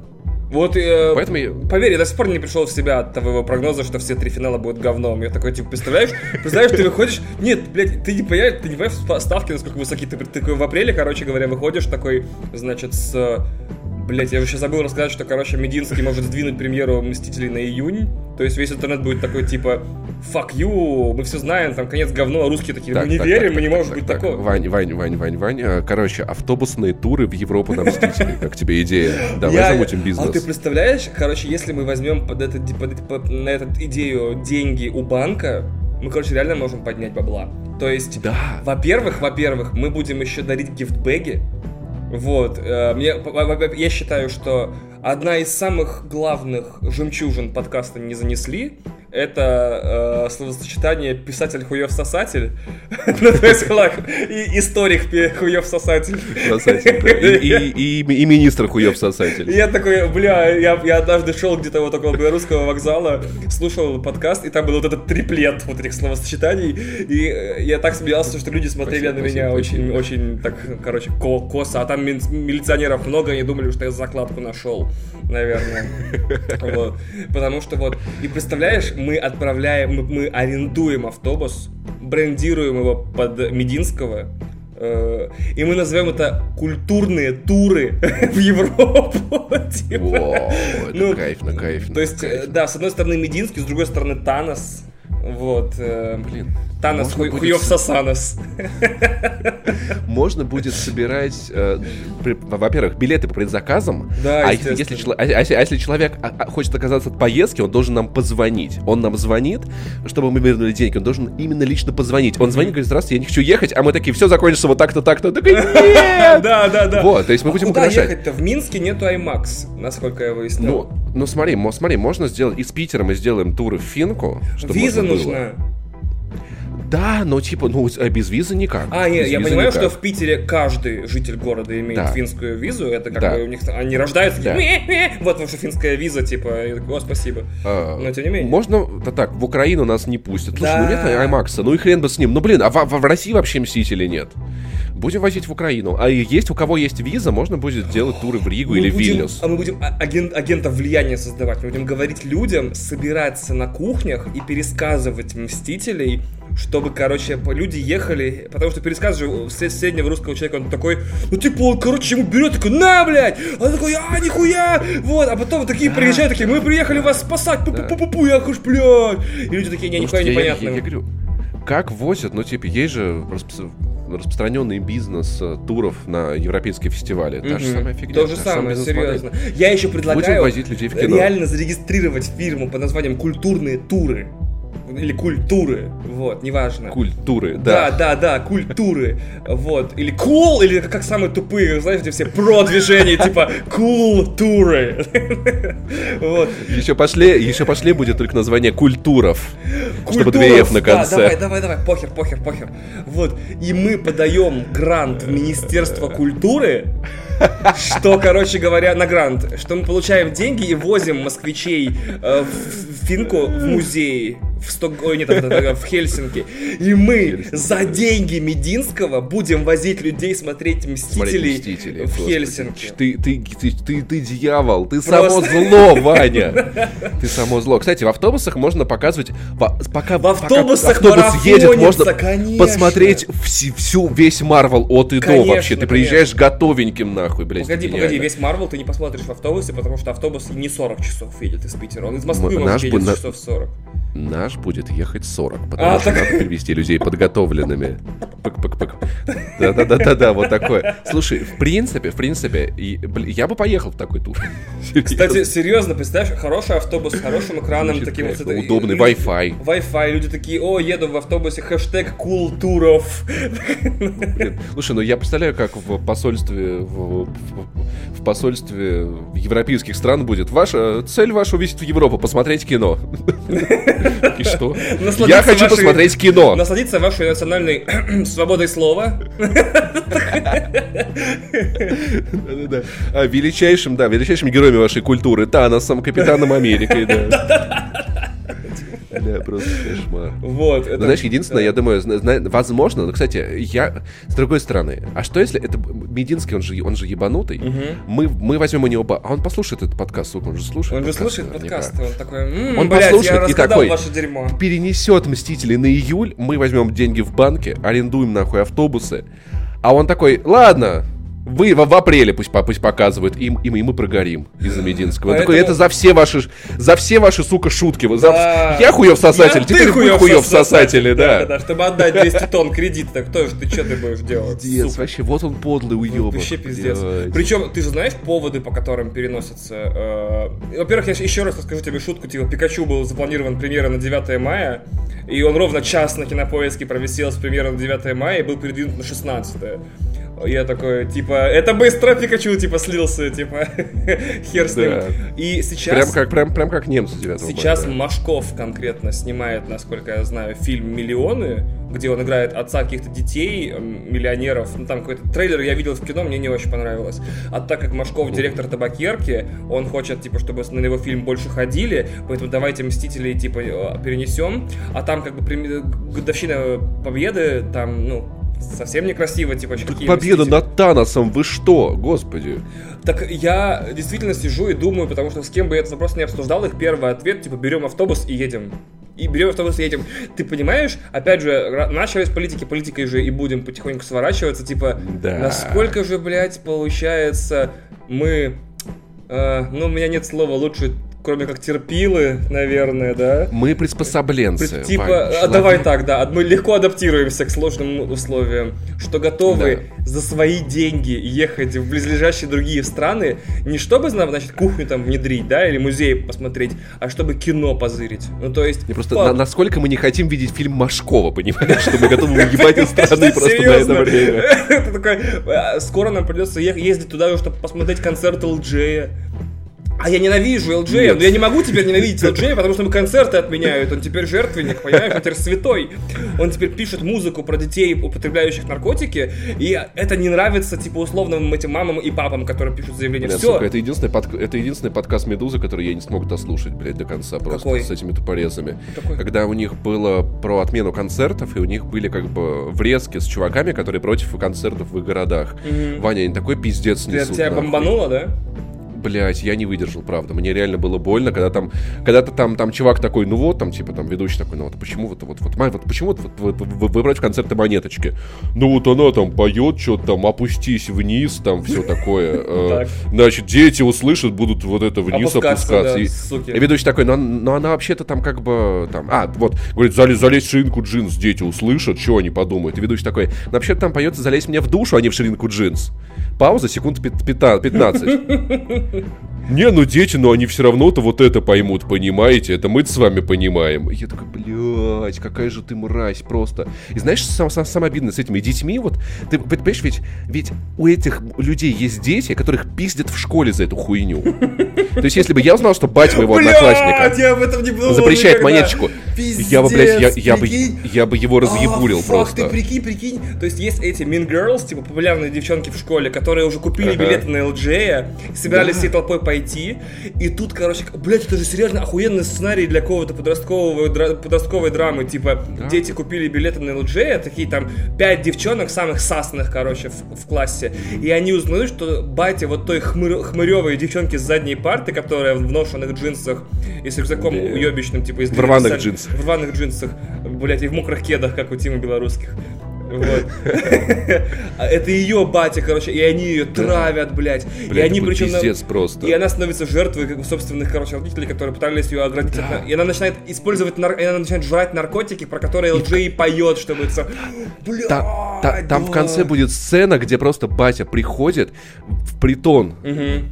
Вот, э, Поэтому я- поверь, я до сих пор не пришел в себя от твоего прогноза, что все три финала будут говном. Я такой, типа, представляешь, представляешь, ты выходишь, нет, блядь, ты не понимаешь, ты не понимаешь ста- ставки, насколько высокие. Ты, ты такой в апреле, короче говоря, выходишь такой, значит, с... Блять, я вообще забыл рассказать, что, короче, Мединский может сдвинуть премьеру Мстителей на июнь. То есть весь интернет будет такой, типа, fuck you, мы все знаем, там конец говно, а русские такие, Так, мы не так, верим, так, мы не так, может так, быть так. такого. Вань, Вань, Вань, Вань, Вань. э, Короче, автобусные туры в Европу на Мстители. Как тебе идея? Давай замутим А ты бизнес. представляешь, короче, если мы возьмем под, это, под, под- на эту идею деньги у банка, мы, короче, реально можем поднять бабла. То есть, Да. во-первых, во-первых, мы будем еще дарить гифтбэги. Вот, э, я считаю, что одна из самых главных жемчужин подкаста не занесли. Это э, словосочетание писатель-хуев-сосатель. Ну, то есть, и историк хуев-сосатель. Сосатель. И, министр хуев сосатель. я такой, бля, я, однажды шел где-то вот около белорусского вокзала, слушал подкаст, и там был вот этот триплет вот этих словосочетаний, и э, я так смеялся, что люди смотрели на меня очень, очень, так, короче, ко- косо, а там милиционеров много, они думали, что я закладку нашел, наверное. Потому что вот, и представляешь, мы отправляем, мы, мы арендуем автобус, брендируем его под Мединского, э, и мы назовем это культурные туры в Европу. типа. Воу, это Ну, кайфно, кайфно. То есть, э, кайфно. да, с одной стороны Мединский, с другой стороны Танос. Вот. э, Блин, Танос хуй- будет с- Сосанос. можно будет собирать, э, во-первых, билеты по предзаказам. Да, а, если, а- а а если человек хочет оказаться от поездки, он должен нам позвонить. Он нам звонит, чтобы мы вернули деньги. Он должен именно лично позвонить. Он звонит, говорит, здравствуйте, я не хочу ехать, а мы такие, все закончится вот так-то, так-то. Такой, нет! Да, да, да. Вот, то есть мы будем Куда угрожать. ехать-то? В Минске нету IMAX, насколько я выяснил. Ну, ну смотри, мо- смотри, можно сделать, из Питера мы сделаем туры в Финку, Виза нужна. Да, но типа, ну, а без визы никак. А, нет, Без я понимаю, никак. что в Питере каждый житель города имеет Да. финскую визу. Это как Да. бы у них они рождаются такие, Да. «Ме-ме, вот ваша финская виза, типа, о, спасибо. А, Но тем не менее. Можно, да так, в Украину нас не пустят. Слушай, Да. ну нет Аймакса, ну и хрен бы с ним. Ну блин, а в, в России вообще Мстителей нет. Будем возить в Украину. А есть, у кого есть виза, можно будет делать туры в Ригу Мы или будем- Вильнюс. А мы будем а- агент, агентов влияния создавать. Мы будем говорить людям, собираться на кухнях и пересказывать Мстителей, чтобы, короче, люди ехали, потому что пересказ же среднего русского человека, он такой, ну типа, он, короче, ему берет, такой, на, блядь! Он такой, а, нихуя! Вот, а потом такие приезжают, такие, мы приехали вас спасать, пу-пу-пу-пу, я хожу, блядь! И люди такие, не, нихуя непонятно. Я, говорю, как возят, ну типа, есть же распро- распространенный бизнес э, туров на европейские фестивали. Та же Мгм. самая фигня. То же же самое, серьезно. Я еще предлагаю Будем возить людей в кино. реально зарегистрировать фирму под названием «Культурные туры». Или культуры, вот, неважно. Культуры, Да, да. да, да, культуры. Вот. Или cool, или как, самые тупые, знаете, эти все про-движения, типа культуры. Вот. Еще пошли, еще пошли будет только название культуров. Чтобы две F на да, конце. давай, давай, давай, похер, похер, похер. Вот. И мы подаем грант в Министерство культуры, что, короче говоря, на грант, что мы получаем деньги и возим москвичей э, в Финку в музей, в Сток... Ой, нет, в Хельсинки. И мы за деньги Мединского будем возить людей смотреть Смотреть Мстителей, «Мстителей», в. Хельсинки. Ты, ты, ты, ты, ты дьявол, ты само Просто. зло, Ваня. Ты само зло. Кстати, в автобусах можно показывать, пока В автобусах пока автобус едет, можно конечно. посмотреть всю, весь Марвел от и до Конечно, вообще. Ты приезжаешь готовеньким нахуй, блядь. Погоди, погоди, весь Марвел ты не посмотришь в автобусе, потому что автобус не 40 часов едет из Питера. Он из Москвы М- наш едет на- часов 40. Наш будет ехать 40, потому А, что так- надо привести людей подготовленными. Да-да-да-да-да, вот такое. Слушай, в принципе, в принципе, я бы поехал в такой тур. Кстати, серьезно, представляешь, хороший автобус с хорошим экраном, таким вот... удобный Wi-Fi. Wi-Fi, люди такие, о, еду в автобусе, хэштег культуров. Слушай, ну я представляю, как в посольстве в, в- посольстве европейских стран будет. Ваша цель ваша увезти в Европу, посмотреть кино. И что? Я хочу посмотреть кино. Насладиться вашей национальной свободой слова. А, величайшим, да, величайшим героями вашей культуры. Таносом, капитаном Америкой, да. Да, просто кошмар. Вот. Ну, это- знаешь, единственное, я думаю, возможно, но, кстати, я, с другой стороны, а что если это Мединский, он же, он же ебанутый, мы, мы возьмем у него, ба- а он послушает этот подкаст, сука, он же слушает Он же слушает подкасты, он такой, «М, Он блядь, послушает и такой, ваше дерьмо. перенесет Мстители на июль, мы возьмем деньги в банке, арендуем нахуй автобусы, а он такой, ладно, вы в, в апреле пусть, пусть показывают, и, и мы, и мы прогорим из-за Мединского. Он такой, Поэтому- это за все ваши, за все ваши, сука, шутки. За- Да. Я хуев сосатель, Я- теперь ты вы хуев сосатели, да. Да, чтобы отдать 200 тонн кредита, так кто же ты, что ты будешь делать? Пиздец, сука? вообще, вот он подлый уебок. Вообще пиздец. блядь. Причем, ты же знаешь поводы, по которым переносятся... э, Во-первых, я еще раз расскажу тебе шутку. Типа, Пикачу был запланирован премьера на 9 мая, и он ровно час на кинопоиске провисел с премьеры на 9 мая и был передвинут на 16 я такой, типа, это быстро Пикачу, типа, слился, типа, хер с ним. Да. И сейчас... Прям как, прям, прям как немцы 9 Сейчас мая, да. Машков конкретно снимает, насколько я знаю, фильм «Миллионы», где он играет отца каких-то детей, миллионеров. Ну, там какой-то трейлер я видел в кино, мне не очень понравилось. А так как Машков директор табакерки, он хочет, типа, чтобы на его фильм больше ходили, поэтому давайте «Мстителей», типа, э, перенесем. А там, как бы, преми- годовщина Победы, там, ну, совсем некрасиво, типа, какие Победа «Мстители». над Таносом, вы что, господи. Так я действительно сижу и думаю, потому что с кем бы я этот вопрос не обсуждал, их первый ответ, типа, берем автобус и едем. И берем автобус и едем. Ты понимаешь, опять же, ра- начали с политики, политикой же и будем потихоньку сворачиваться, типа, Да. насколько же, блядь, получается, мы... э, ну, у меня нет слова лучше, кроме как терпилы, наверное, да? Мы приспособленцы. Типа, Вань, а, давай так, да, мы легко адаптируемся к сложным условиям, что готовы за свои деньги ехать в близлежащие другие страны, не чтобы, зна- значит, кухню там внедрить, да, или музей посмотреть, а чтобы кино позырить. Ну, то есть... Не, просто факт. на- насколько мы не хотим видеть фильм Машкова, понимаешь, что мы готовы уебать из страны просто на это время. «А, скоро нам придется ездить туда, чтобы посмотреть концерт Лджея. А я ненавижу Нет. но я не могу теперь ненавидеть LJ, потому что мы концерты отменяют. Он теперь жертвенник, понимаешь? Он теперь святой. Он теперь пишет музыку про детей, употребляющих наркотики, и это не нравится, типа, условным этим мамам и папам, которые пишут заявление. Бля, Все. сука, это единственный, подк- это единственный подкаст Медузы, который я не смог дослушать, блядь, до конца просто Какой? с этими тупорезами. Какой? Когда у них было про отмену концертов, и у них были как бы врезки с чуваками, которые против концертов в их городах. Ваня, они такой пиздец Ты- несут. Тебя нахуй. бомбануло, да? Блять, я не выдержал, правда. Мне реально было больно, когда там, когда-то там, там чувак такой, ну вот, там, типа, там, ведущий такой, ну вот, почему вот, вот, вот, Май, вот почему вот, вот, вот вы, вы против концерта монеточки? Ну вот она там поет, что-то там, опустись вниз, там, все такое. Э. Значит, дети услышат, будут вот это вниз Опускаться, И- ведущий такой, ну, ну она вообще-то там как бы, там, а, вот, говорит, залезь, в ширинку джинс, дети услышат, что они подумают. И ведущий такой, ну, вообще-то там поется, залезь мне в душу, а не в ширинку джинс. Пауза, секунд пят- пята- 15. Не, ну дети, но они все равно-то вот это поймут, понимаете? Это мы с вами понимаем. И я такой, блядь, какая же ты мразь просто. И знаешь, сам, сам, самое обидное с этими детьми, вот, ты понимаешь, ведь, ведь у этих людей есть дети, которых пиздят в школе за эту хуйню. То есть, если бы я узнал, что батя моего одноклассника я об этом не думал запрещает никогда. монеточку, я бы, блядь, я, я бы, я бы его разъебулил А, фак, просто. ты прикинь, прикинь. То есть есть эти Mean Girls, типа популярные девчонки в школе, которые уже купили Ага. билеты на LJ, собирались Да. всей толпой пойти, и тут, короче, блядь, это же серьезно охуенный сценарий для какого-то подросткового, дра- подростковой драмы, типа, дети купили билеты на LJ, такие там пять девчонок, самых сасных, короче, в, в классе, и они узнают, что батя вот той хмыр- хмыревой девчонки с задней парты, которая в ношенных джинсах и с рюкзаком Да. уебищным, типа, из В рваных джинсах. в рваных джинсах, блять, и в мокрых кедах, как у Тимы белорусских. Вот. А Это ее батя, короче, и они ее травят, блядь. И они причем... на- пиздец просто. И она становится жертвой как собственных, короче, родителей, которые пытались ее оградить. И она начинает использовать, она начинает жрать наркотики, про которые и поет, чтобы это... Там в конце будет сцена, где просто батя приходит в притон.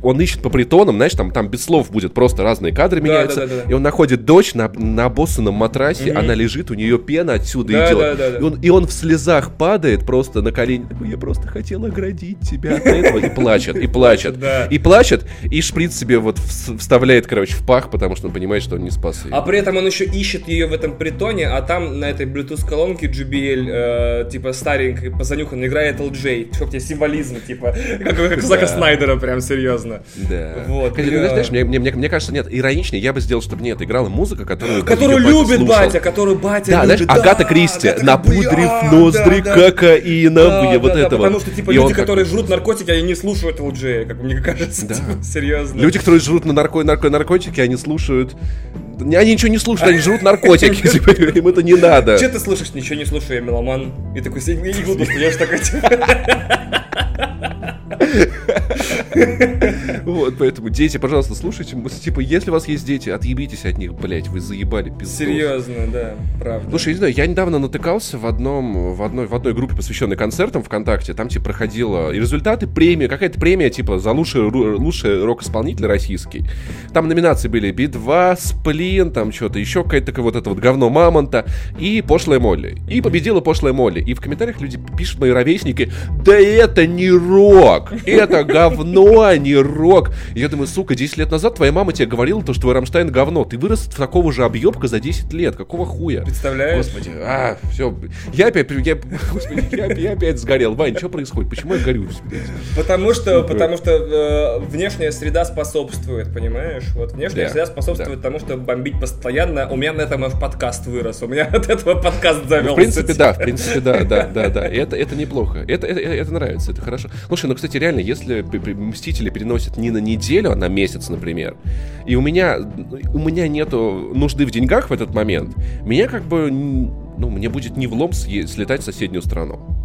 Он ищет по притонам, знаешь, там, там без слов будет просто разные кадры меняются. И он находит дочь на, на обоссанном матрасе, она лежит, у нее пена отсюда Да, идет. и он в слезах падает просто на колени. Я просто хотел оградить тебя от этого. И плачет, и плачет. Да. И плачет, и шприц себе вот вс- вставляет, короче, в пах, потому что он понимает, что он не спас ее. А при этом он еще ищет ее в этом притоне, а там на этой Bluetooth колонке JBL, э, типа старенькой, позанюханной, играет LJ. Чтоб тебе символизм, типа, как, как Зака Снайдера, прям серьезно. Да. Вот, Хотя, знаешь, мне, мне, мне, мне кажется, нет, ироничнее я бы сделал, чтобы нет, играла музыка, которую... Которую батя любит батя, которую батя Да, знаешь, любит. Агата Кристи, Агата- напудрив бля, да, да. кокаина, Да, бля, вот да, да. Потому что, типа, И люди, которые жрут наркотики, они не слушают LJ, как мне кажется. Да. типа, серьезно. Люди, которые жрут на нарко, нарко, наркотики, они слушают... Они ничего не слушают, они жрут наркотики, типа, им это не надо. Че ты слушаешь? Ничего не слушаю, я меломан. И такой, я не буду, я же такой, типа, Вот, поэтому, дети, пожалуйста, слушайте. Типа, если у вас есть дети, отъебитесь от них, блядь, вы заебали, пиздос. серьезно, да, правда. Слушай, я не знаю, я недавно натыкался в одном, в одной, в одной группе, посвященной концертам ВКонтакте. Там, типа, проходила и результаты премии, какая-то премия, типа, за лучший, лучший рок-исполнитель российский. Там номинации были Би-2, Сплин, там что-то еще какая-то такая вот это вот говно Мамонта и Пошлая Молли. И победила Пошлая Молли. И в комментариях люди пишут, мои ровесники, да это не рок, это говно, а не рок. И я думаю, сука, 10 лет назад твоя мама тебе говорила, то, что Рамштайн говно. Ты вырос в такого же объебка за 10 лет. Какого хуя? Представляешь? Господи, а, все. Я опять, я, господи, я, я опять сгорел. Вань, что происходит? Почему я горю? Потому что, потому что э, внешняя среда способствует, понимаешь? Вот внешняя Да, среда способствует тому, что бомбить постоянно. У меня на этом аж подкаст вырос. У меня от этого подкаст завелся. В принципе, да, в принципе, да, да, да, да. Это, это неплохо. Это, это, это нравится, это хорошо. Слушай, ну, кстати, реально, если Мстители переносят не на неделю, а на месяц, например, и у меня, у меня нету нужды в деньгах в этот момент, меня как бы, ну, мне будет не влом слетать в соседнюю страну.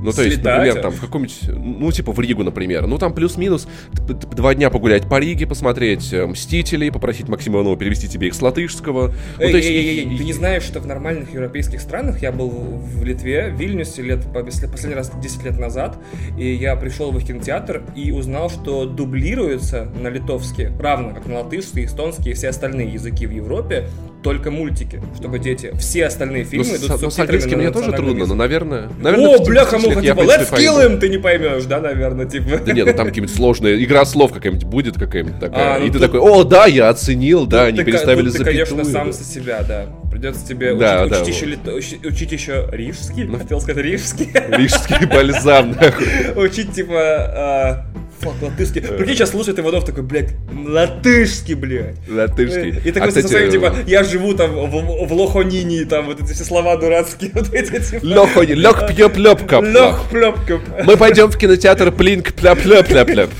Ну, то есть, Слетать? например, там, в каком-нибудь, ну, типа в Ригу, например. Ну, там плюс-минус два дня погулять по Риге, посмотреть э, «Мстителей», попросить Максима Иванова перевести тебе их с латышского. Ну, Эй, то есть, эй, эй, эй, ты не знаешь, что в нормальных европейских странах я был в Литве, в Вильнюсе лет, последний раз 10 лет назад, и я пришел в их кинотеатр и узнал, что дублируется на литовский, равно как на латышский, эстонский и все остальные языки в Европе, только мультики, чтобы дети... Все остальные Ну, фильмы с, идут с ну, с субтитрами мне тоже трудно, но, наверное... наверное О, бляха, муха, типа, let's kill him, ты не поймешь, да, наверное, типа. Да нет, ну там какие-нибудь сложные... Игра слов какая-нибудь будет какая-нибудь такая. А, ну и ты такой, о, да, я оценил, да, они переставили тут ты, запятую. конечно, сам со себя, да. Придется тебе еще, учить еще рижский, Ну. хотел сказать рижский. Рижский бальзам, нахуй. Учить, типа, а, фак, латышский. Прикинь, сейчас слушает Иванов такой, блядь, латышский, блядь. Латышский. И такой А, кстати, своим, типа, я живу там в, в Лохонине, там вот эти все слова дурацкие, вот эти, типа. Лёх, лёг, пьёп, лёп, кап. Лох, плёпка. Мы пойдем в кинотеатр Плинк, пляп, пляп, пляп, пляп.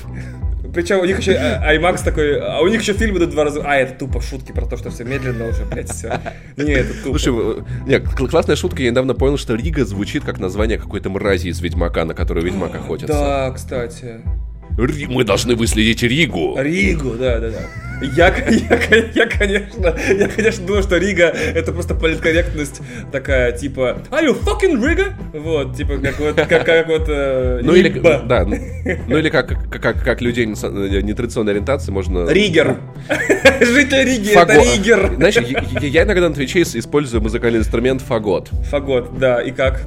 Причем у них еще а, IMAX такой, а у них еще фильм идут два раза. А, это тупо шутки про то, что все медленно уже, блядь, все. Не, это тупо. Слушай, э, не, кл- классная шутка, я недавно понял, что Рига звучит как название какой-то мрази из Ведьмака, на которую Ведьмак охотится. Да, кстати. Ри- Мы должны выследить Ригу. Ригу, да, да, да. Я, я, я, конечно, я, конечно, думал, что Рига это просто политкорректность такая, типа, are you fucking Riga? Вот, типа, как вот, как, как вот, э, Ну или, да, ну, ну или как, как, как, как людей э, нетрадиционной ориентации можно... Ригер. Житель Риги, Фаго- это Ригер. Знаешь, я, я- иногда на Твиче ис- использую музыкальный инструмент фагот. Фагот, да, и как?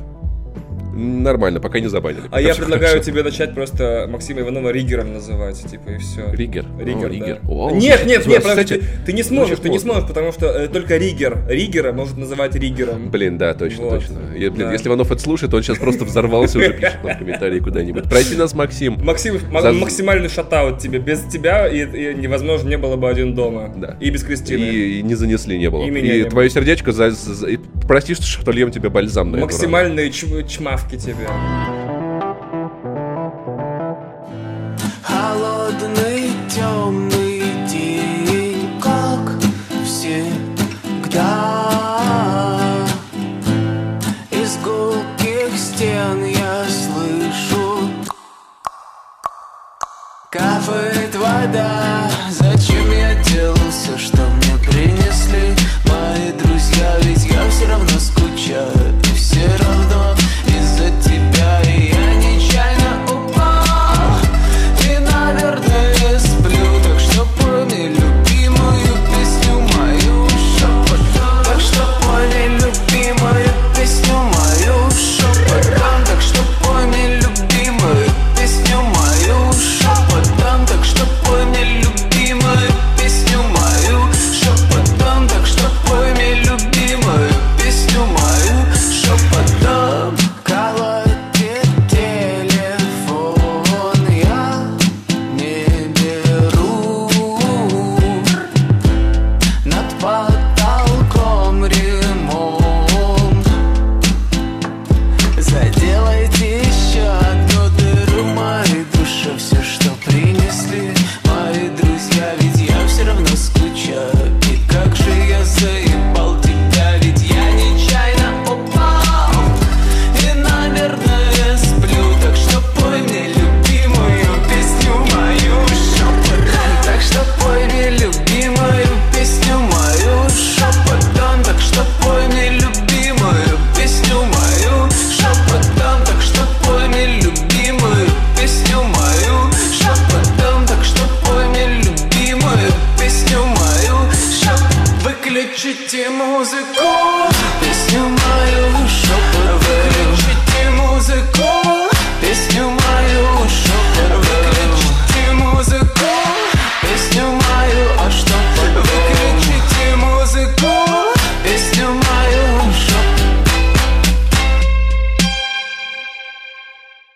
Нормально, пока не забанили. А я предлагаю хорошо. тебе начать просто Максима Иванова Ригером называть, типа, и все. Ригер? Ригер, О, Ригер. да. О, нет, нет, нет, кстати, ты, ты не сможешь, ты не сможешь, потому что э, только Ригер, Ригера может называть Ригером. Блин, да, точно, Вот. точно. Я- блин, Да. Если Иванов это слушает, он сейчас просто взорвался уже, пишет нам комментарии куда-нибудь. Прости нас, Максим. Максим, ма- За- максимальный шатаут тебе. Без тебя и, и невозможно не было бы один дома. Да. И без Кристины. И, и не занесли, не было. И И твое сердечко за, Прости, что, что льем тебе бальзам на. Максимальные чмавки тебе.